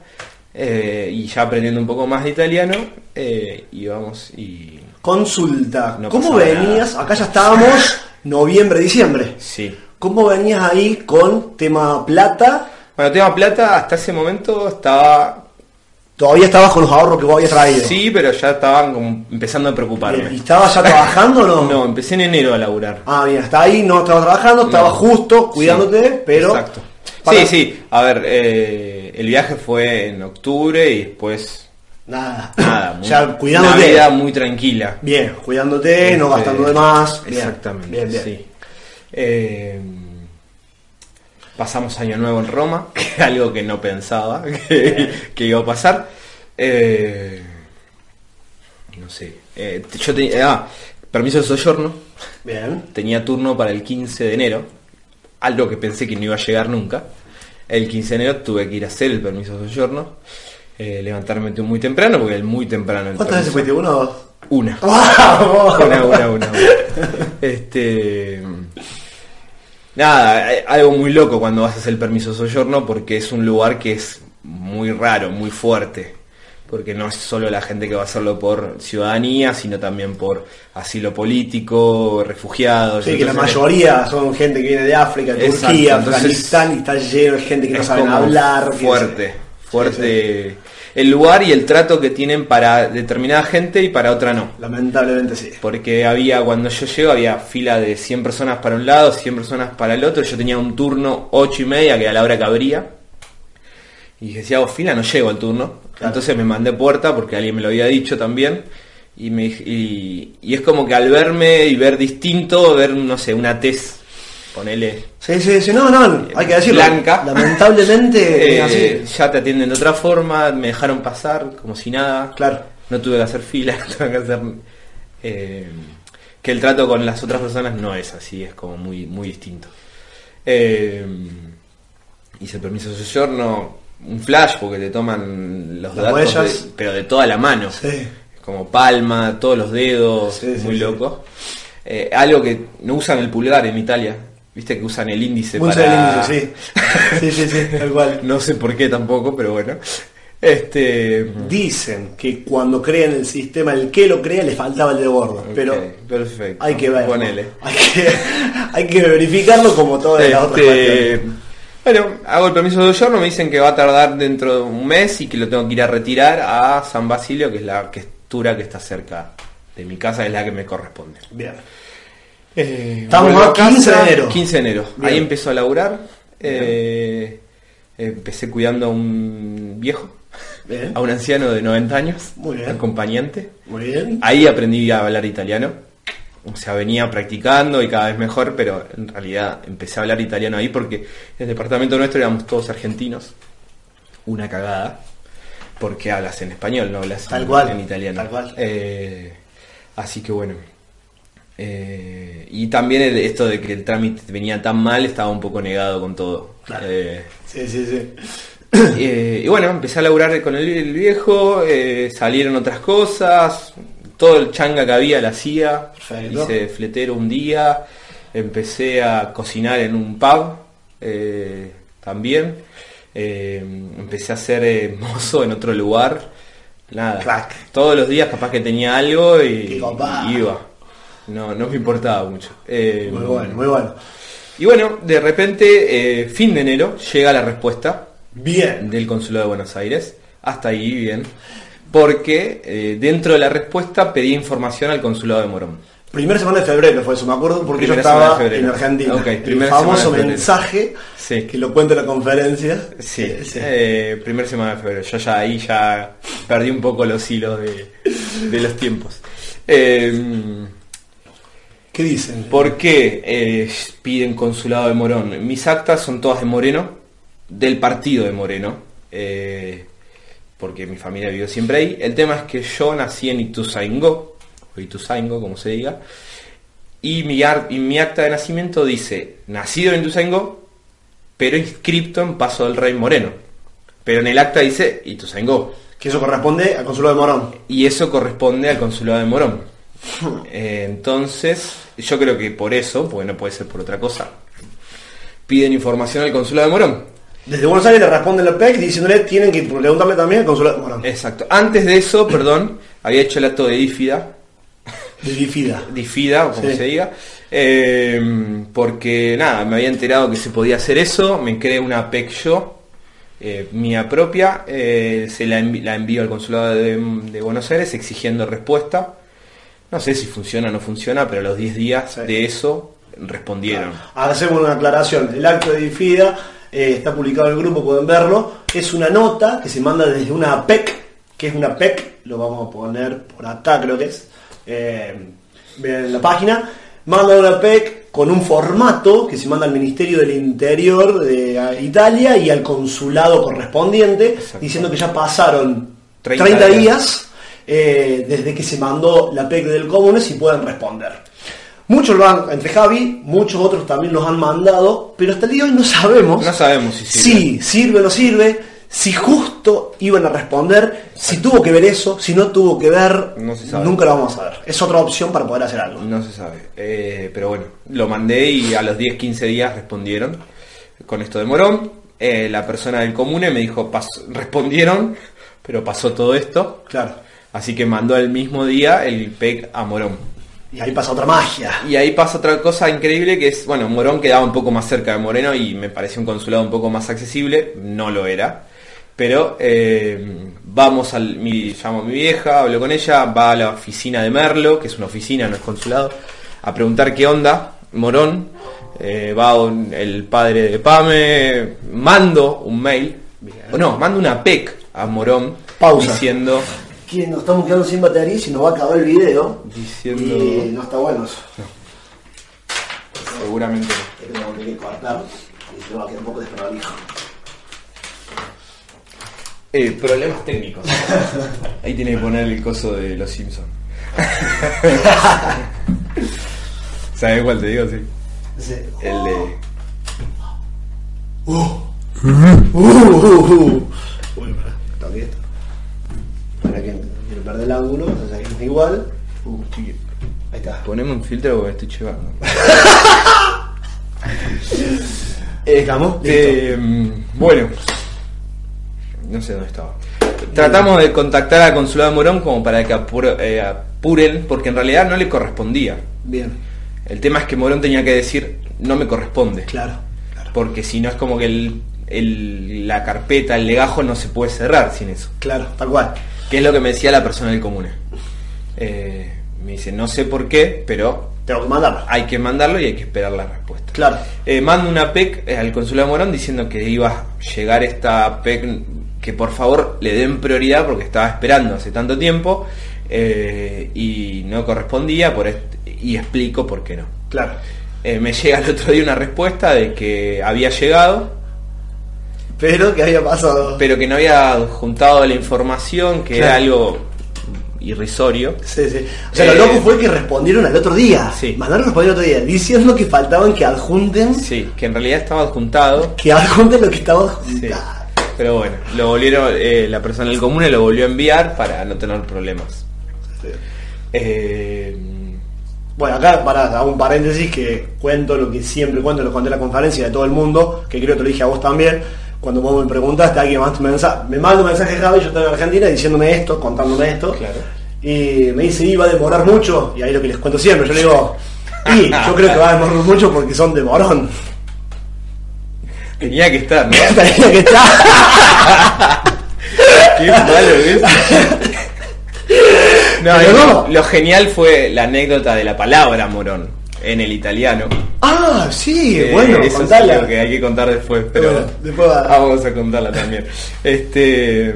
S2: eh, y ya aprendiendo un poco más de italiano, eh, íbamos y
S1: Consulta.
S2: No
S1: ¿Cómo venías? Acá ya estábamos noviembre, diciembre.
S2: sí.
S1: ¿Cómo venías ahí con tema plata?
S2: Bueno, tema plata, hasta ese momento estaba...
S1: Todavía estabas con los ahorros que vos habías traído.
S2: Sí, pero ya estaban como empezando a
S1: Bien, ¿Y
S2: preocuparme.
S1: estabas ya trabajando o no?
S2: No, empecé en enero a laburar.
S1: Ah, bien, hasta ahí no estabas trabajando, estabas
S2: No.
S1: justo cuidándote, pero.
S2: Exacto.
S1: Para-
S2: Sí, sí. A ver, eh, el viaje fue en octubre y después...
S1: Nada.
S2: Nada, muy-
S1: ya cuidándote.
S2: Una vida muy tranquila.
S1: Bien, cuidándote, no
S2: Este,
S1: gastando de más. Bien,
S2: Exactamente,
S1: Bien, bien.
S2: sí. Eh, pasamos Año Nuevo en Roma, que es algo que no pensaba que, que iba a pasar. Eh, no sé. eh, yo tenía. Ah, permiso de soyorno.
S1: Bien.
S2: Tenía turno para el 15 de enero. Algo que pensé que no iba a llegar nunca. El 15 de enero tuve que ir a hacer el permiso de soyorno. Eh, levantarme muy temprano, porque el muy temprano. el
S1: ¿Cuántas veces fuiste? ¿Uno o dos?
S2: Una, una, una, una. Este. Nada, eh, algo muy loco cuando vas a hacer el permiso soyorno porque es un lugar que es muy raro, muy fuerte. Porque no es solo la gente que va a hacerlo por ciudadanía, sino también por asilo político, refugiados.
S1: Sí, que la mayoría son gente que viene de África, Turquía, Afganistán y está lleno de gente que no
S2: como
S1: hablar. que-
S2: Fuerte,
S1: Sí.
S2: El lugar y el trato que tienen para determinada gente y para otra no.
S1: Lamentablemente sí.
S2: Porque había, cuando yo llego, había fila de 100 personas para un lado, 100 personas para el otro. Yo tenía un turno 8 y media, que era la hora que abría. Y dije, si hago fila, no llego al turno.
S1: Claro.
S2: Entonces me mandé puerta, porque alguien me lo había dicho también. Y, me, y, y es como que al verme y ver distinto, ver, no sé, una tez, ponele,
S1: Sí, sí, sí, no, no, hay que decirlo.
S2: Blanca.
S1: Lamentablemente
S2: eh,
S1: así.
S2: ya te atienden de otra forma, me dejaron pasar como si nada.
S1: Claro.
S2: No tuve que hacer fila, no tuve que hacer... eh, que el trato con las otras personas no es así, es como muy, muy distinto. Eh, hice el permiso de soyorno, un flash porque te toman los
S1: Las
S2: datos,
S1: huellas.
S2: de- pero de toda la mano.
S1: Sí.
S2: Como palma, todos los dedos,
S1: sí,
S2: muy
S1: sí.
S2: loco. Eh, algo que no usan el pulgar en Italia. Viste que usan el índice
S1: Mucho
S2: para...
S1: del índice, sí. Sí, sí, sí, tal cual.
S2: No sé por qué tampoco, pero bueno. Este.
S1: Dicen que cuando crean el sistema, el que lo crea, le faltaba el dedo gordo. Pero
S2: perfecto.
S1: hay que ver.
S2: Ponele.
S1: Hay que, hay que verificarlo como todas las otras
S2: Este,
S1: cuestiones.
S2: bueno, hago el permiso de soyorno, me dicen que va a tardar dentro de un mes y que lo tengo que ir a retirar a San Basilio, que es la questura que está cerca de mi casa, es la que me corresponde.
S1: Bien.
S2: Eh,
S1: Estamos a 15 de enero.
S2: 15 de enero.
S1: Bien.
S2: Ahí empezó a laburar. eh, empecé cuidando a un viejo,
S1: Bien.
S2: a un anciano de 90 años,
S1: Muy bien.
S2: acompañante.
S1: Muy bien.
S2: Ahí aprendí a hablar italiano. O sea, venía practicando y cada vez mejor, pero en realidad empecé a hablar italiano ahí porque en el departamento nuestro éramos todos argentinos. Una cagada. Porque hablas en español, no hablas
S1: Tal
S2: en,
S1: cual,
S2: en italiano.
S1: tal cual.
S2: Eh, así que bueno. Eh, y también el- esto de que el trámite venía tan mal, estaba un poco negado con todo.
S1: Claro.
S2: Eh,
S1: Sí, sí, sí.
S2: eh, y bueno, empecé a laburar con el, el viejo, salieron otras cosas, todo el changa que había la hacía,
S1: Perfecto.
S2: hice fletero un día, empecé a cocinar en un pub también, empecé a ser mozo en otro lugar, nada,
S1: Crack.
S2: todos los días capaz que tenía algo y iba, no, no me importaba mucho. Eh,
S1: Muy bueno, muy bueno.
S2: Y bueno, de repente, eh, fin de enero, llega la respuesta
S1: Bien.
S2: del Consulado de Buenos Aires. Hasta ahí bien. Porque eh, dentro de la respuesta pedí información al Consulado de Morón.
S1: Primera semana de febrero fue eso, me acuerdo, porque
S2: Primera
S1: yo estaba en Argentina.
S2: Ok,
S1: el famoso mensaje
S2: Sí.
S1: que lo cuenta en la conferencia.
S2: Sí,
S1: Eh, sí.
S2: eh, primera semana de febrero. Yo ya ahí ya perdí un poco los hilos de, de los tiempos. Eh,
S1: ¿Qué dicen?
S2: ¿Por qué eh, piden consulado de Morón? Mis actas son todas de Moreno, del partido de Moreno, eh, porque mi familia vivió siempre ahí. El tema es que yo nací en Ituzaingó, o Ituzaingó, como se diga, y mi, y mi acta de nacimiento dice, nacido en Ituzaingó, pero inscripto en Paso del Rey Moreno. Pero en el acta dice Ituzaingó.
S1: Que eso corresponde al consulado de Morón.
S2: Y eso corresponde al consulado de Morón. Eh, entonces, yo creo que por eso, porque no puede ser por otra cosa, piden información al consulado de Morón.
S1: Desde Buenos Aires le responde la PEC diciéndole tienen que preguntarle también al consulado de Morón.
S2: Exacto. Antes de eso, perdón, había hecho el acto de dífida,
S1: De Bifida.
S2: difida, o como
S1: Sí.
S2: se diga, eh, porque nada, me había enterado que se podía hacer eso, me creé una PEC yo, eh, mía propia, eh, se la, envi- la envío al consulado de, de Buenos Aires exigiendo respuesta. No sé si funciona o no funciona, pero a los 10 días
S1: Sí.
S2: de eso respondieron.
S1: Hacemos una aclaración. El acto de Bifida eh, está publicado en el grupo, pueden verlo. Es una nota que se manda desde una PEC, que es una PEC, lo vamos a poner por acá creo que es. Eh, en la página. Manda una PEC con un formato que se manda al Ministerio del Interior de Italia y al consulado correspondiente, diciendo que ya pasaron 30,
S2: 30
S1: días,
S2: días.
S1: Eh, desde que se mandó la PEC del Comune si pueden responder. Muchos lo han, entre Javi, muchos otros también los han mandado, pero hasta el día de hoy no sabemos
S2: No sabemos si sirve.
S1: si sirve o no sirve, si justo iban a responder, si tuvo que ver eso, si no tuvo que ver,
S2: No se sabe.
S1: nunca lo vamos a saber. Es otra opción para poder hacer algo.
S2: No se sabe. Eh, pero bueno, lo mandé y a los 10-15 días respondieron con esto de Morón. Eh, la persona del comune me dijo, "Pas- respondieron, pero pasó todo esto.
S1: Claro.
S2: Así que mandó el mismo día el PEC a Morón.
S1: Y ahí pasa otra magia.
S2: Y ahí pasa otra cosa increíble que es, bueno, Morón quedaba un poco más cerca de Moreno y me pareció un consulado un poco más accesible, no lo era. Pero eh, vamos al, mi, llamo a mi vieja, hablo con ella, va a la oficina de Merlo, que es una oficina, no es consulado, a preguntar qué onda, Morón, eh, va un- el padre de Pame, mando un mail, o no, mando una PEC a Morón
S1: Pausa.
S2: diciendo,
S1: Que nos estamos quedando sin batería y se nos va a acabar el video.
S2: diciendo,
S1: Y no está bueno eso.
S2: seguramente no.
S1: Esto tengo que cortar y se va a quedar un poco desprolijo.
S2: Eh, problemas técnicos. Ahí tiene que poner el coso de los Simpsons. ¿Sabes cuál te digo? Sí.
S1: Sí.
S2: El de.
S1: Uh. Uh, uh, uh. Uy, pará, toqué esto. Para que quiero perder el ángulo, ahí está igual.
S2: Uh.
S1: Ahí está.
S2: Poneme un filtro porque estoy llevando.
S1: Eh, Estamos.
S2: Eh, bueno. No sé dónde estaba. Tratamos de contactar al consulado de Morón como para que apure- eh, apuren, porque en realidad no le correspondía.
S1: Bien,
S2: El tema es que Morón tenía que decir, no me corresponde.
S1: claro. claro.
S2: Porque si no es como que el- el- la carpeta, el legajo no se puede cerrar sin eso.
S1: Claro, tal cual.
S2: Que es lo que me decía la persona del comune. Eh, me dice, no sé por qué, pero
S1: Tengo que mandarlo.
S2: hay que mandarlo y hay que esperar la respuesta.
S1: Claro.
S2: Eh, mando una PEC eh, al consulado de Morón diciendo que iba a llegar esta PEC, que por favor le den prioridad porque estaba esperando hace tanto tiempo eh, y no correspondía por y explico por qué no.
S1: Claro.
S2: Me llega el otro día una respuesta de que había llegado,
S1: Pero que había pasado.
S2: pero que no había juntado la información, que era algo irrisorio.
S1: Sí, sí. O sea,
S2: Eh,
S1: lo loco fue que respondieron al otro día.
S2: Sí.
S1: Mandaron a responder al otro día, diciendo que faltaban que adjunten.
S2: Sí, que en realidad estaba adjuntado.
S1: Que adjunten lo que estaba
S2: Sí.
S1: adjuntado.
S2: Pero bueno, lo volvieron, eh, la persona del comune lo volvió a enviar para no tener problemas. Eh,
S1: Bueno, acá para hago un paréntesis que cuento lo que siempre cuento, lo conté en la conferencia de todo el mundo, que creo que te lo dije a vos también. Cuando vos me preguntaste, alguien más me, manda un mensaje Javi, yo estoy en Argentina diciéndome esto, contándome esto.
S2: Claro.
S1: Y me dice, iba a demorar mucho, y ahí lo que les cuento siempre, yo le digo, y yo creo que va a demorar mucho porque son de morón.
S2: tenía que estar, ¿no?
S1: Tenía que estar.
S2: Qué malo, lo,
S1: no.
S2: lo genial fue la anécdota de la palabra morón en el italiano.
S1: ah, sí,
S2: Eh,
S1: bueno,
S2: eso es lo que hay que contar después, pero
S1: Bueno, después va.
S2: vamos a contarla también. Este,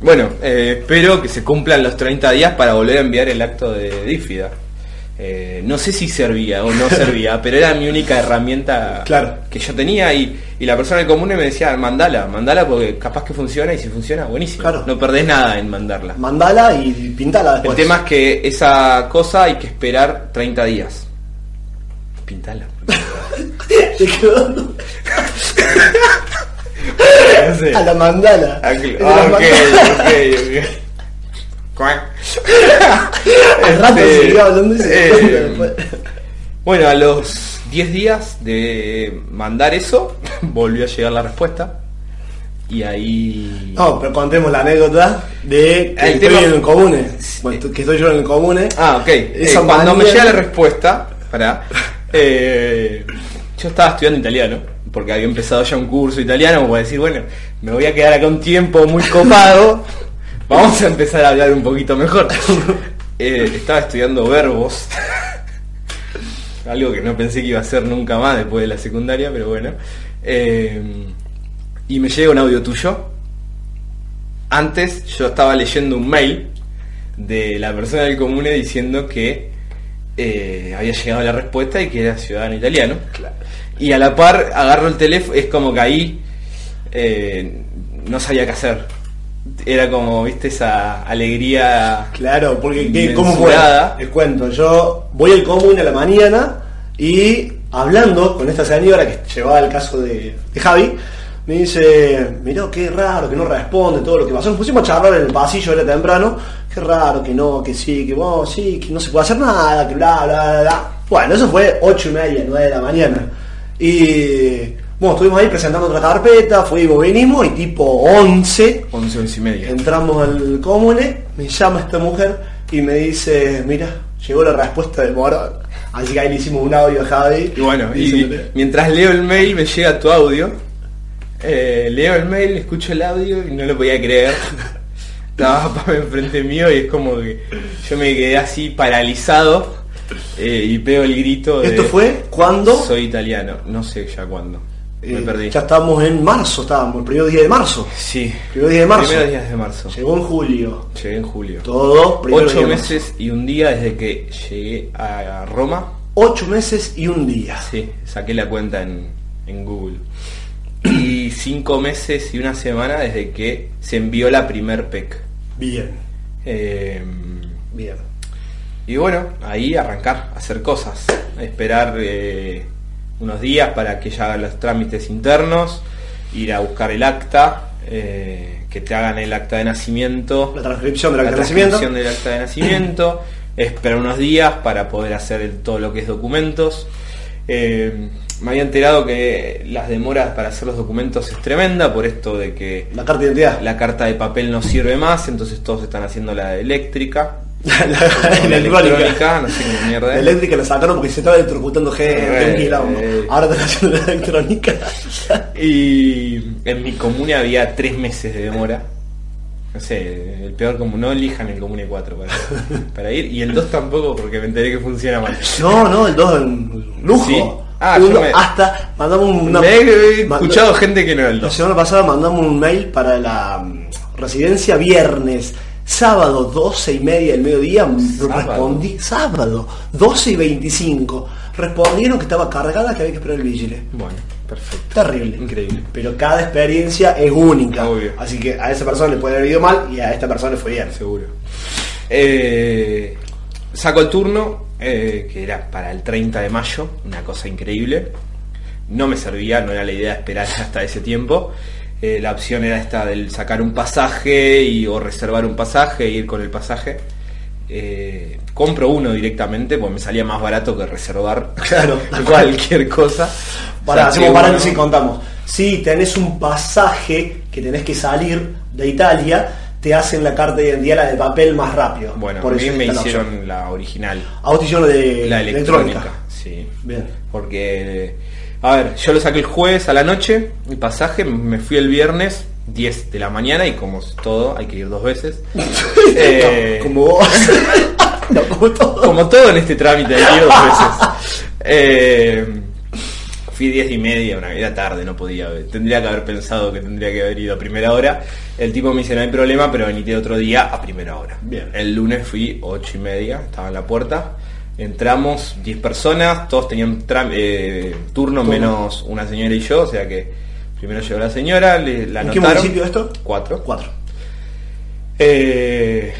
S2: bueno, eh, espero que se cumplan los 30 días para volver a enviar el acto de dífida. Eh, no sé si servía o no servía, pero era mi única herramienta
S1: Claro.
S2: que yo tenía y, y la persona del común me decía, mandala, mandala porque capaz que funciona y si funciona, buenísimo.
S1: Claro.
S2: No perdés nada en mandarla.
S1: Mandala y pintala
S2: El
S1: después.
S2: tema es que esa cosa hay que esperar 30 días. Pintala.
S1: Te quedó- a la mandala.
S2: Ah,
S1: Es de
S2: ok,
S1: la
S2: ok,
S1: mandala.
S2: ok.
S1: El rato
S2: Este,
S1: siguió hablando y se
S2: eh. Bueno, a los 10 días de mandar eso, volvió a llegar la respuesta. Y ahí.
S1: No, pero contemos la anécdota de que
S2: El
S1: estoy
S2: tema-
S1: en el comune. Bueno, que estoy yo en el comune.
S2: Ah, ok. Eh, cuando me llega la respuesta, para, yo estaba estudiando italiano, porque había empezado ya un curso italiano, como para decir, bueno, me voy a quedar acá un tiempo muy copado, vamos a empezar a hablar un poquito mejor. Eh, estaba estudiando verbos, algo que no pensé que iba a hacer nunca más después de la secundaria, pero bueno. Eh, y me llega un audio tuyo. Antes yo estaba leyendo un mail de la persona del comune diciendo que eh, había llegado la respuesta y que era ciudadano italiano. Y a la par agarro el teléfono, es como que ahí eh, no sabía qué hacer. Era como, viste, esa alegría.
S1: Claro, porque ¿qué- ¿cómo fue? Les cuento, yo voy al común a la mañana y hablando con esta señora que llevaba el caso de, de Javi, me dice, mirá qué raro, que no responde todo lo que pasó. Nos pusimos a charlar en el pasillo, era temprano, qué raro, que no, que sí, que vos, sí, que no se puede hacer nada, que bla, bla, bla, bla. Bueno, eso fue ocho y media, nueve de la mañana. Y bueno, estuvimos ahí presentando otra carpeta, fuimos, venimos y tipo 11
S2: 11, 11 y media.
S1: Entramos al comune, me llama esta mujer y me dice, mira, llegó la respuesta de Morón. Así que ahí le hicimos un audio a Javi.
S2: Y bueno, y mientras leo el mail me llega tu audio. Eh, leo el mail, escucho el audio y no lo podía creer. Estaba papá enfrente mío y es como que yo me quedé así paralizado eh, y pego el grito de
S1: Esto fue cuando
S2: soy italiano, no sé ya cuándo. Me
S1: eh,
S2: perdí.
S1: ya estábamos en marzo, estábamos, el primer día de marzo.
S2: Sí.
S1: Primer día de marzo.
S2: Primeros días de marzo.
S1: Llegó en julio.
S2: Llegué en julio.
S1: Todo primero
S2: Ocho meses y un día desde que llegué a Roma.
S1: Ocho meses y un día.
S2: Sí, saqué la cuenta en, en Google. Y cinco meses y una semana desde que se envió la primer PEC.
S1: Bien,
S2: Eh,
S1: bien.
S2: y bueno, ahí arrancar, hacer cosas. Esperar eh, unos días para que ya hagan los trámites internos, ir a buscar el acta, eh, que te hagan el acta de nacimiento.
S1: La transcripción del
S2: la
S1: acta de nacimiento.
S2: transcripción del acta de nacimiento, esperar unos días para poder hacer el- todo lo que es documentos. Eh, me había enterado que las demoras para hacer los documentos es tremenda por esto de que
S1: La carta de identidad.
S2: la carta de papel no sirve más, entonces todos están haciendo la eléctrica.
S1: La, la-
S2: o
S1: la electrónica.
S2: no sé qué mierda.
S1: La eléctrica la sacaron porque se estaba electrocutando gente,
S2: Eh, eh.
S1: Ahora están haciendo la electrónica.
S2: Y en mi comune había tres meses de demora. No sé, el peor como no elijan el comune 4 para, para ir. Y el 2 tampoco porque me enteré que funciona mal.
S1: No, no, el 2 en lujo.
S2: Sí. Ah,
S1: Uno,
S2: yo me-
S1: Hasta mandamos una.
S2: Me he
S1: manda-
S2: escuchado gente que no
S1: La
S2: 2.
S1: semana pasada mandamos un mail para la mm, residencia viernes. Sábado, 12 y media del mediodía, mm,
S2: Sábado.
S1: respondí, sábado, 12 y 25. Respondieron que estaba cargada, que había que esperar el vigile.
S2: Bueno, perfecto.
S1: Terrible.
S2: Increíble.
S1: Pero cada experiencia es única.
S2: Obvio.
S1: Así que a esa persona le puede haber ido mal y a esta persona le fue bien.
S2: Seguro. Eh, saco el turno, eh, que era para el 30 de mayo, una cosa increíble. No me servía, no era la idea esperar hasta ese tiempo. Eh, la opción era esta del sacar un pasaje y, o reservar un pasaje e ir con el pasaje. Eh, compro uno directamente porque me salía más barato que reservar
S1: Claro.
S2: cualquier cosa.
S1: Para, hacemos paréntesis y contamos. Si tenés un pasaje que tenés que salir de Italia, te hacen la carta de identidad, la de papel, más rápido.
S2: Bueno,
S1: Por
S2: a mí me
S1: la opción.
S2: hicieron la original.
S1: A vos te hicieron de
S2: La electrónica, sí.
S1: Bien.
S2: Porque, a ver, yo lo saqué el jueves a la noche, el pasaje, me fui el viernes 10 de la mañana y como todo, hay que ir dos veces. Eh,
S1: No, como vos. no, como todo.
S2: como todo en este trámite, hay que ir dos veces. Eh, fui 10 y media, una era tarde, no podía, tendría que haber pensado que tendría que haber ido a primera hora. El tipo me dice, no hay problema, pero venite otro día a primera hora.
S1: Bien.
S2: El lunes fui 8 y media, estaba en la puerta. Entramos 10 personas, todos tenían eh, turno menos una señora y yo, o sea que primero llegó la señora, le, la
S1: ¿En qué municipio esto?
S2: Cuatro.
S1: Cuatro.
S2: Eh,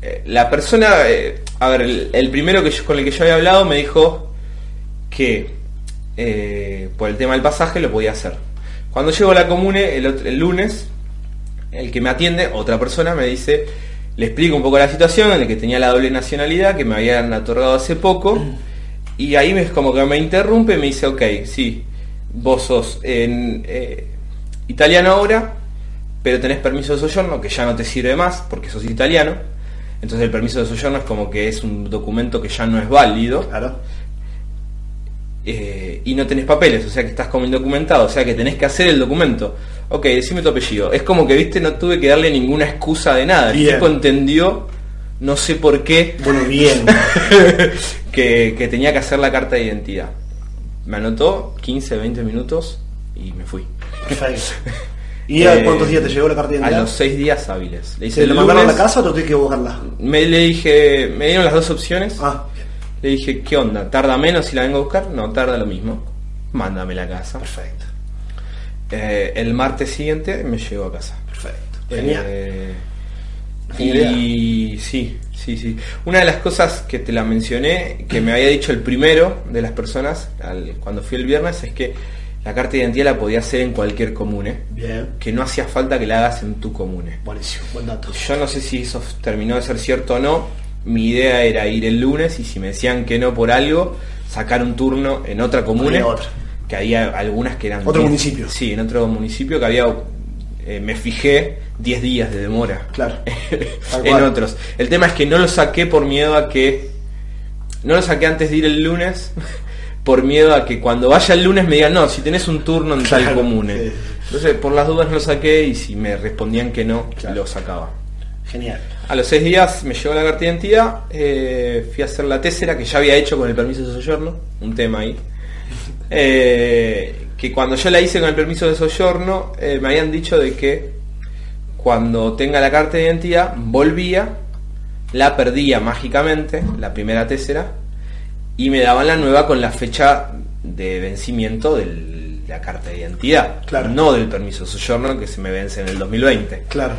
S2: eh, la persona, eh, a ver, el, el primero que yo- con el que yo había hablado me dijo que eh, por el tema del pasaje lo podía hacer. Cuando llego a la comune el, lunes, el que me atiende, otra persona, me dice, le explico un poco la situación en la que tenía la doble nacionalidad que me habían otorgado hace poco, y ahí me, como que me interrumpe y me dice, ok, sí, vos sos en, eh, italiano ahora, pero tenés permiso de soyorno que ya no te sirve más porque sos italiano. Entonces el permiso de soyorno es como que es un documento que ya no es válido
S1: Claro.
S2: Eh, y no tenés papeles, o sea que estás como indocumentado, o sea que tenés que hacer el documento. Ok, decime tu apellido. Es como que, viste, no tuve que darle ninguna excusa de nada. El tipo entendió, no sé por qué,
S1: Bueno, bien.
S2: que, que tenía que hacer la carta de identidad. Me anotó 15, 20 minutos y me fui.
S1: ¿Y a
S2: Eh,
S1: cuántos días te llegó la carta de
S2: A
S1: identidad?
S2: los 6 días hábiles. Le hice
S1: ¿Se
S2: el
S1: lo mandaron a la casa o tú tienes que buscarla?
S2: Me le dije, me dieron las dos opciones.
S1: Ah,
S2: Le dije, ¿qué onda? ¿Tarda menos si la vengo a buscar? No, tarda lo mismo. Mándame la casa.
S1: Perfecto.
S2: Eh, el martes siguiente me llegó a casa.
S1: Perfecto. Genial.
S2: Eh,
S1: Genial.
S2: y sí, sí, sí. Una de las cosas que te la mencioné, que me había dicho el primero de las personas al- cuando fui el viernes, es que la carta de identidad la podía hacer en cualquier comune.
S1: Bien.
S2: Que no hacía falta que la hagas en tu comune.
S1: Buenísimo, buen dato.
S2: Yo no sé si eso terminó de ser cierto o no. Mi idea era ir el lunes y si me decían que no por algo, sacar un turno en otra comune.
S1: Había otra.
S2: Que había algunas que eran...
S1: Otro
S2: 10
S1: municipio.
S2: Sí, en otro municipio que había... eh, me fijé 10 días de demora.
S1: Claro.
S2: En otros. El tema es que no lo saqué por miedo a que... No lo saqué antes de ir el lunes. Por miedo a que cuando vaya el lunes me digan, no, si tenés un turno en tal comune.
S1: sí.
S2: Entonces, por las dudas no lo saqué y si me respondían que no,
S1: Claro.
S2: lo sacaba.
S1: Genial.
S2: A los seis días me llegó la carta de identidad, eh, fui a hacer la tésera que ya había hecho con el permiso de soyorno, un tema ahí. Eh, que cuando yo la hice con el permiso de soyorno, eh, me habían dicho de que cuando tenga la carta de identidad, volvía, la perdía mágicamente, la primera tésera, y me daban la nueva con la fecha de vencimiento de la carta de identidad,
S1: Claro.
S2: no del permiso de soyorno que se me vence en el 2020.
S1: Claro.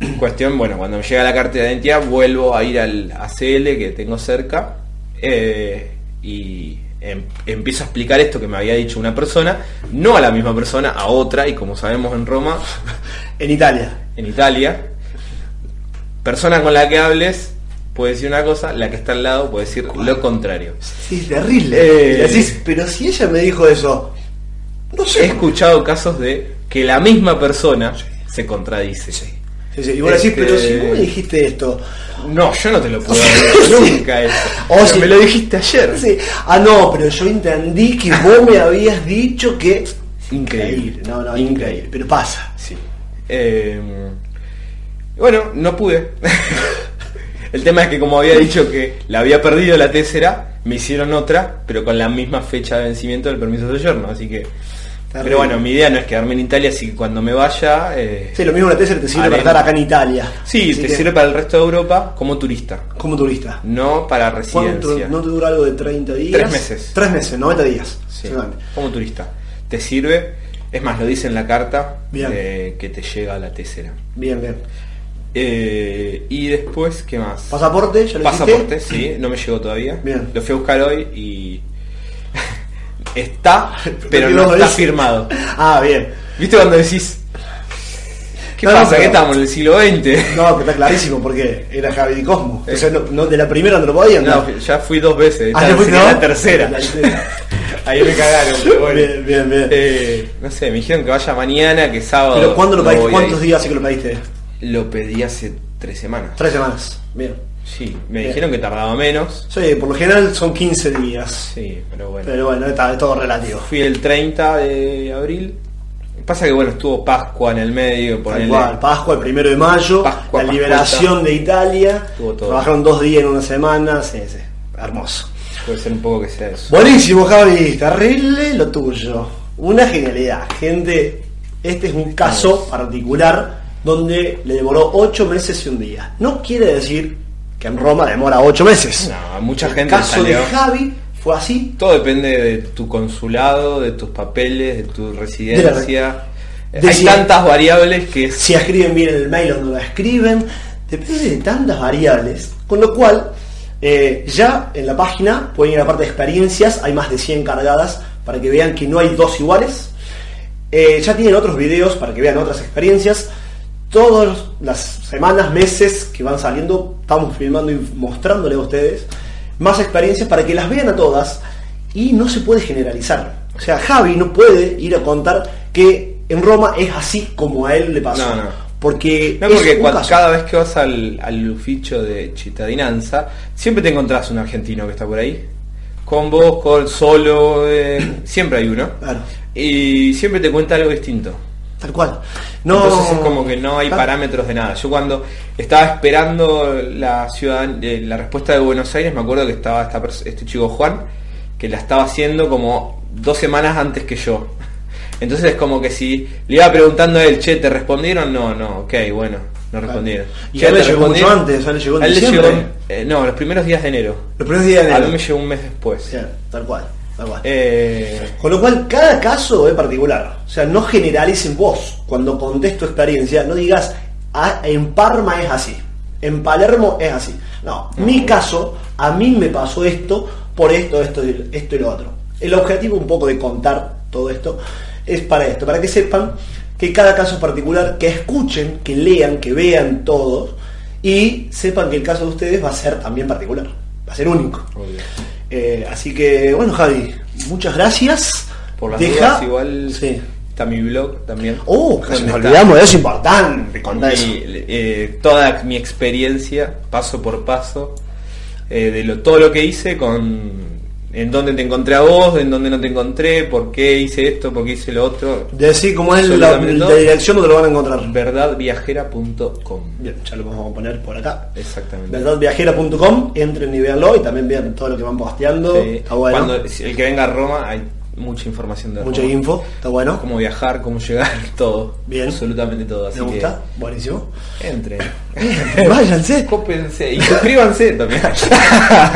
S2: Cuestión, bueno, cuando me llega la carta de identidad vuelvo a ir al ACL que tengo cerca eh, y em- empiezo a explicar esto que me había dicho una persona, no a la misma persona, a otra, y como sabemos en Roma,
S1: En Italia.
S2: en Italia, persona con la que hables puede decir una cosa, la que está al lado puede decir lo contrario.
S1: Sí, terrible.
S2: Eh.
S1: Decís, pero si ella me dijo eso, no
S2: He
S1: sé.
S2: escuchado casos de que la misma persona se contradice.
S1: Sí, sí, Y vos decís,
S2: Este-
S1: pero si vos me dijiste esto.
S2: No, yo no te lo puedo decir nunca eso.
S1: O
S2: Pero
S1: si-
S2: me lo dijiste ayer.
S1: Sí. Ah, no, pero yo entendí que vos me habías dicho que.
S2: Increíble.
S1: No, no,
S2: Increíble.
S1: increíble. Pero pasa.
S2: Sí. Eh, bueno, no pude. El tema es que como había dicho que la había perdido la tésera, me hicieron otra, pero con la misma fecha de vencimiento del permiso de soyorno, así que...
S1: Terrible.
S2: Pero bueno, mi idea no es quedarme en Italia, así que cuando me vaya... eh,
S1: Sí, lo mismo la tesis te sirve para estar acá en Italia.
S2: sí,
S1: Así
S2: te
S1: que,
S2: sirve para el resto de Europa como turista,
S1: Como turista.
S2: no para
S1: ¿Cuánto,
S2: residencia.
S1: ¿No te dura algo de 30 días?
S2: Tres meses.
S1: Tres meses, 90 días.
S2: Sí, como turista. Te sirve, es más, lo dice en la carta eh, que te llega la tésera.
S1: Bien, bien.
S2: Eh, y después, ¿qué más?
S1: ¿Pasaporte? ¿Ya lo
S2: Pasaporte,
S1: hiciste?
S2: sí, no me llegó todavía.
S1: Bien.
S2: Lo fui a buscar hoy y está, pero no está firmado.
S1: Ah, bien.
S2: ¿Viste cuando decís? ¿Qué
S1: No, no,
S2: pasa?
S1: pero-
S2: ¿Qué estamos en el siglo XX?
S1: No, pero está clarísimo porque era Javi Di Cosmo. Entonces, no, no- de la primera no lo podían.
S2: No, ya fui dos veces.
S1: Ah, ¿ya no?
S2: la tercera.
S1: La tercera.
S2: Ahí me cagaron, pero bueno.
S1: Bien, bien, bien.
S2: Eh, no sé, me dijeron que vaya mañana, que sábado.
S1: ¿Pero cuándo lo
S2: no
S1: pediste? ¿Cuántos días hace que lo pediste?
S2: Lo pedí hace tres semanas.
S1: Tres semanas. Bien.
S2: Sí, me
S1: Bien.
S2: dijeron que tardaba menos.
S1: Sí, por lo general son 15 días.
S2: Sí, pero bueno.
S1: Pero bueno, está, es todo relativo.
S2: Fui el 30 de abril. Pasa que bueno, estuvo Pascua en el medio, por
S1: cual, Pascua, el primero de mayo,
S2: Pascua,
S1: la liberación de Italia.
S2: Estuvo todo.
S1: Trabajaron dos días en una semana. Sí, sí. Hermoso.
S2: Puede ser un poco que sea eso.
S1: Buenísimo, Javi. Terrible lo tuyo. Una genialidad. Gente, este es un caso particular donde le demoró ocho meses y un día. No quiere decir que en Roma demora ocho meses.
S2: No, mucha
S1: el
S2: gente
S1: caso de. Javi fue así.
S2: Todo depende de tu consulado, de tus papeles, de tu residencia.
S1: de
S2: Hay
S1: si-
S2: tantas variables que
S1: Si escriben bien el mail o no la escriben. Depende de tantas variables. Con lo cual, eh, ya en la página pueden ir a la parte de experiencias. Hay más de 100 cargadas para que vean que no hay dos iguales. Eh, ya tienen otros videos para que vean otras experiencias. Todas las semanas, meses que van saliendo, estamos filmando y mostrándole a ustedes más experiencias para que las vean a todas y no se puede generalizar. O sea, Javi no puede ir a contar que en Roma es así como a él le pasó.
S2: No, no.
S1: Porque,
S2: No, porque cuando- cada vez que vas al, al Luficho de Chitadinanza, siempre te encontrás un argentino que está por ahí. Con vos, con solo, eh, siempre hay uno.
S1: Claro,
S2: Y siempre te cuenta algo distinto.
S1: tal cual. No,
S2: Entonces es como que no hay parámetros de nada. Yo cuando estaba esperando la ciudad, eh, la respuesta de Buenos Aires, me acuerdo que estaba esta este chico Juan, que la estaba haciendo como dos semanas antes que yo. Entonces es como que si le iba preguntando a él, che, ¿te respondieron? No, no, ok, bueno. no respondieron.
S1: Y
S2: Ya
S1: a le llegó mucho antes, a le llegó en
S2: A él le
S1: diciembre.
S2: llegó, eh, no, los primeros días de enero.
S1: Los primeros días de
S2: A
S1: enero.
S2: mí me llegó un mes después.
S1: Cual, tal cual.
S2: Eh,
S1: Con lo cual, cada caso es particular. O sea, no generalicen vos. Cuando contés tu experiencia, no digas, "Ah, en Parma es así, en Palermo es así. No, mi caso, a mí me pasó esto, por esto, esto, y- esto y lo otro. El objetivo un poco de contar todo esto es para esto, para que sepan que cada caso es particular, que escuchen, que lean, que vean todos y sepan que el caso de ustedes va a ser también particular, va a ser único.
S2: obvio.
S1: Eh, así que, bueno, Javi, muchas gracias.
S2: Por las
S1: Deja-
S2: dudas, igual
S1: Sí.
S2: está mi blog también.
S1: Oh, casi nos
S2: está
S1: olvidamos eso, importante. Contá
S2: mi-
S1: eso.
S2: eh, toda mi experiencia, paso por paso, eh, de lo, todo lo que hice con en dónde te encontré a vos, en dónde no te encontré, por qué hice esto, por qué hice lo otro.
S1: Decir cómo es la, dirección donde lo van a encontrar.
S2: Verdadviajera.com.
S1: Bien, ya lo vamos a poner por acá.
S2: Exactamente.
S1: Verdadviajera.com, entren y véanlo y también vean todo lo que van posteando.
S2: Sí.
S1: Está bueno.
S2: Cuando el que venga a Roma hay mucha información de
S1: Mucha info, está bueno.
S2: Cómo viajar, cómo llegar, todo.
S1: Bien.
S2: Absolutamente todo. Así
S1: Me gusta,
S2: que
S1: buenísimo.
S2: entren.
S1: Váyanse.
S2: Cópense y suscríbanse también.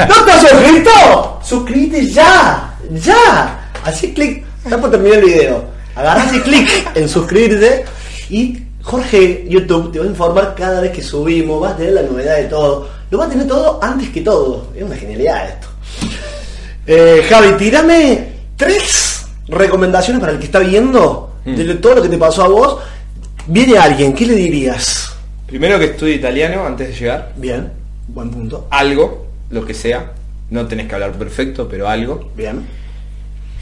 S1: ¿No te has suscrito? Suscríbete ya, ya. Así clic, está por terminar el video. Agarras y clic en suscribirte y Jorge YouTube te va a informar cada vez que subimos, vas a tener la novedad de todo. Lo va a tener todo antes que todo. Es una genialidad esto. Eh, Javi, tírame tres recomendaciones para el que está viendo de lo- todo lo que te pasó a vos. Viene alguien, ¿qué le dirías?
S2: Primero que estudie italiano antes de llegar.
S1: Bien, buen punto.
S2: Algo, lo que sea. No tenés que hablar perfecto, pero algo.
S1: Bien.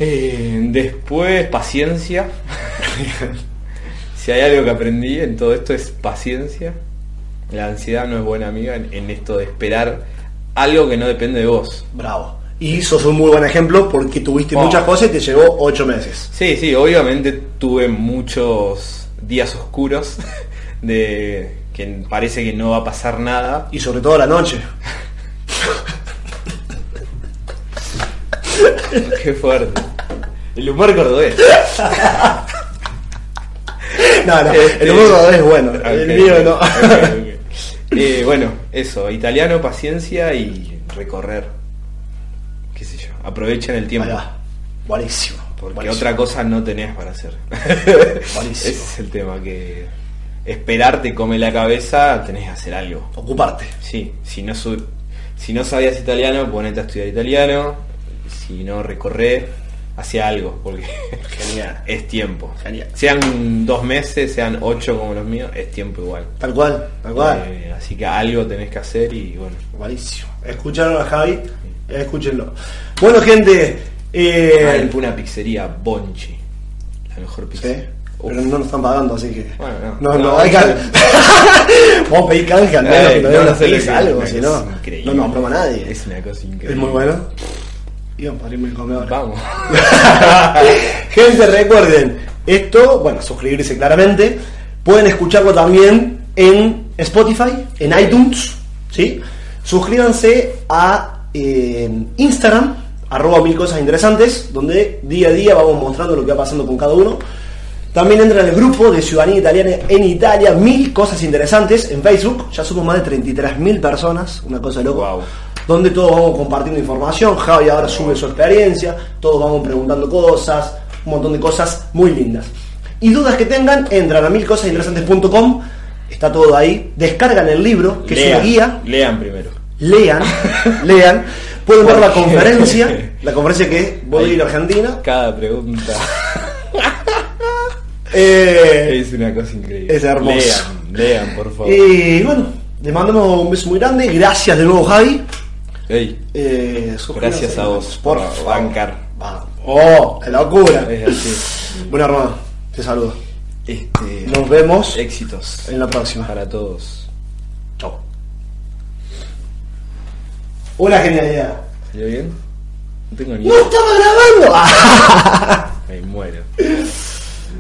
S2: Eh, después, paciencia. si hay algo que aprendí en todo esto es paciencia. La ansiedad no es buena amiga en, en esto de esperar algo que no depende de vos.
S1: Bravo. Y sos un muy buen ejemplo porque tuviste
S2: Oh.
S1: muchas cosas y te llevó ocho meses.
S2: Sí, sí, obviamente tuve muchos días oscuros de que parece que no va a pasar nada.
S1: Y sobre todo la noche.
S2: Qué fuerte. El humor cordobés.
S1: No, no,
S2: Este-
S1: el humor es bueno. El mío no.
S2: Eh, bueno, eso, italiano, paciencia y recorrer. Aprovechen el tiempo.
S1: Va. Buenísimo.
S2: Porque
S1: buenísimo.
S2: otra cosa no tenés para hacer.
S1: Buenísimo.
S2: Ese es el tema, que esperar te come la cabeza, tenés que hacer algo.
S1: Ocuparte.
S2: Sí, si no, su- si no sabías italiano, ponete a estudiar italiano. Si no, recorrer hacia algo, porque
S1: Genial.
S2: es tiempo.
S1: Genial.
S2: Sean dos meses, sean ocho como los míos, es tiempo igual.
S1: Tal cual, tal cual.
S2: Eh, así que algo tenés que hacer y bueno.
S1: Buenísimo. Escucharon a Javi, escúchenlo. Bueno, gente.
S2: Ah,
S1: Eh,
S2: una pizzería Bonchi. La mejor
S1: sí,
S2: pizzería. Uf.
S1: pero no nos están pagando, así que.
S2: Bueno, no.
S1: no, no,
S2: No,
S1: hay canje. Vamos a pedir canje al menos
S2: Eh,
S1: que
S2: no, no sé
S1: algo, si no. No nos broma nadie.
S2: Es una cosa increíble.
S1: Es muy bueno. Íbamos a irme comer ahora.
S2: Vamos.
S1: Gente, recuerden, esto, bueno, suscribirse claramente. Pueden escucharlo también en Spotify, en iTunes, ¿sí? Suscríbanse a eh, Instagram, arroba mil cosas interesantes, donde día a día vamos mostrando lo que va pasando con cada uno. También entran al grupo de Ciudadanía Italiana en Italia, mil cosas interesantes en Facebook. Ya somos más de 33.000 personas, una cosa de loco.
S2: Wow.
S1: Donde todos vamos compartiendo información. Javi ahora sube su experiencia, todos vamos preguntando cosas, un montón de cosas muy lindas. Y dudas que tengan, entran a milcosasinteresantes.com, está todo ahí. Descargan el libro, que es una guía,
S2: Lean primero.
S1: Lean, lean. Pueden ver la conferencia, la conferencia que voy a ir a Argentina.
S2: Cada pregunta
S1: Eh,
S2: es una cosa increíble.
S1: Es hermoso.
S2: Lean, lean, por favor.
S1: Y bueno, les mandamos un beso muy grande. Gracias de nuevo, Javi. Eh,
S2: Gracias a vos
S1: por
S2: bancar.
S1: Oh, qué locura.
S2: es así.
S1: Bueno, hermano, te saludo.
S2: Este,
S1: Nos vemos
S2: éxitos
S1: en la próxima.
S2: para todos.
S1: Una genialidad.
S2: ¿Salió bien? No tengo ni
S1: ¡No estaba grabando!
S2: Me muero.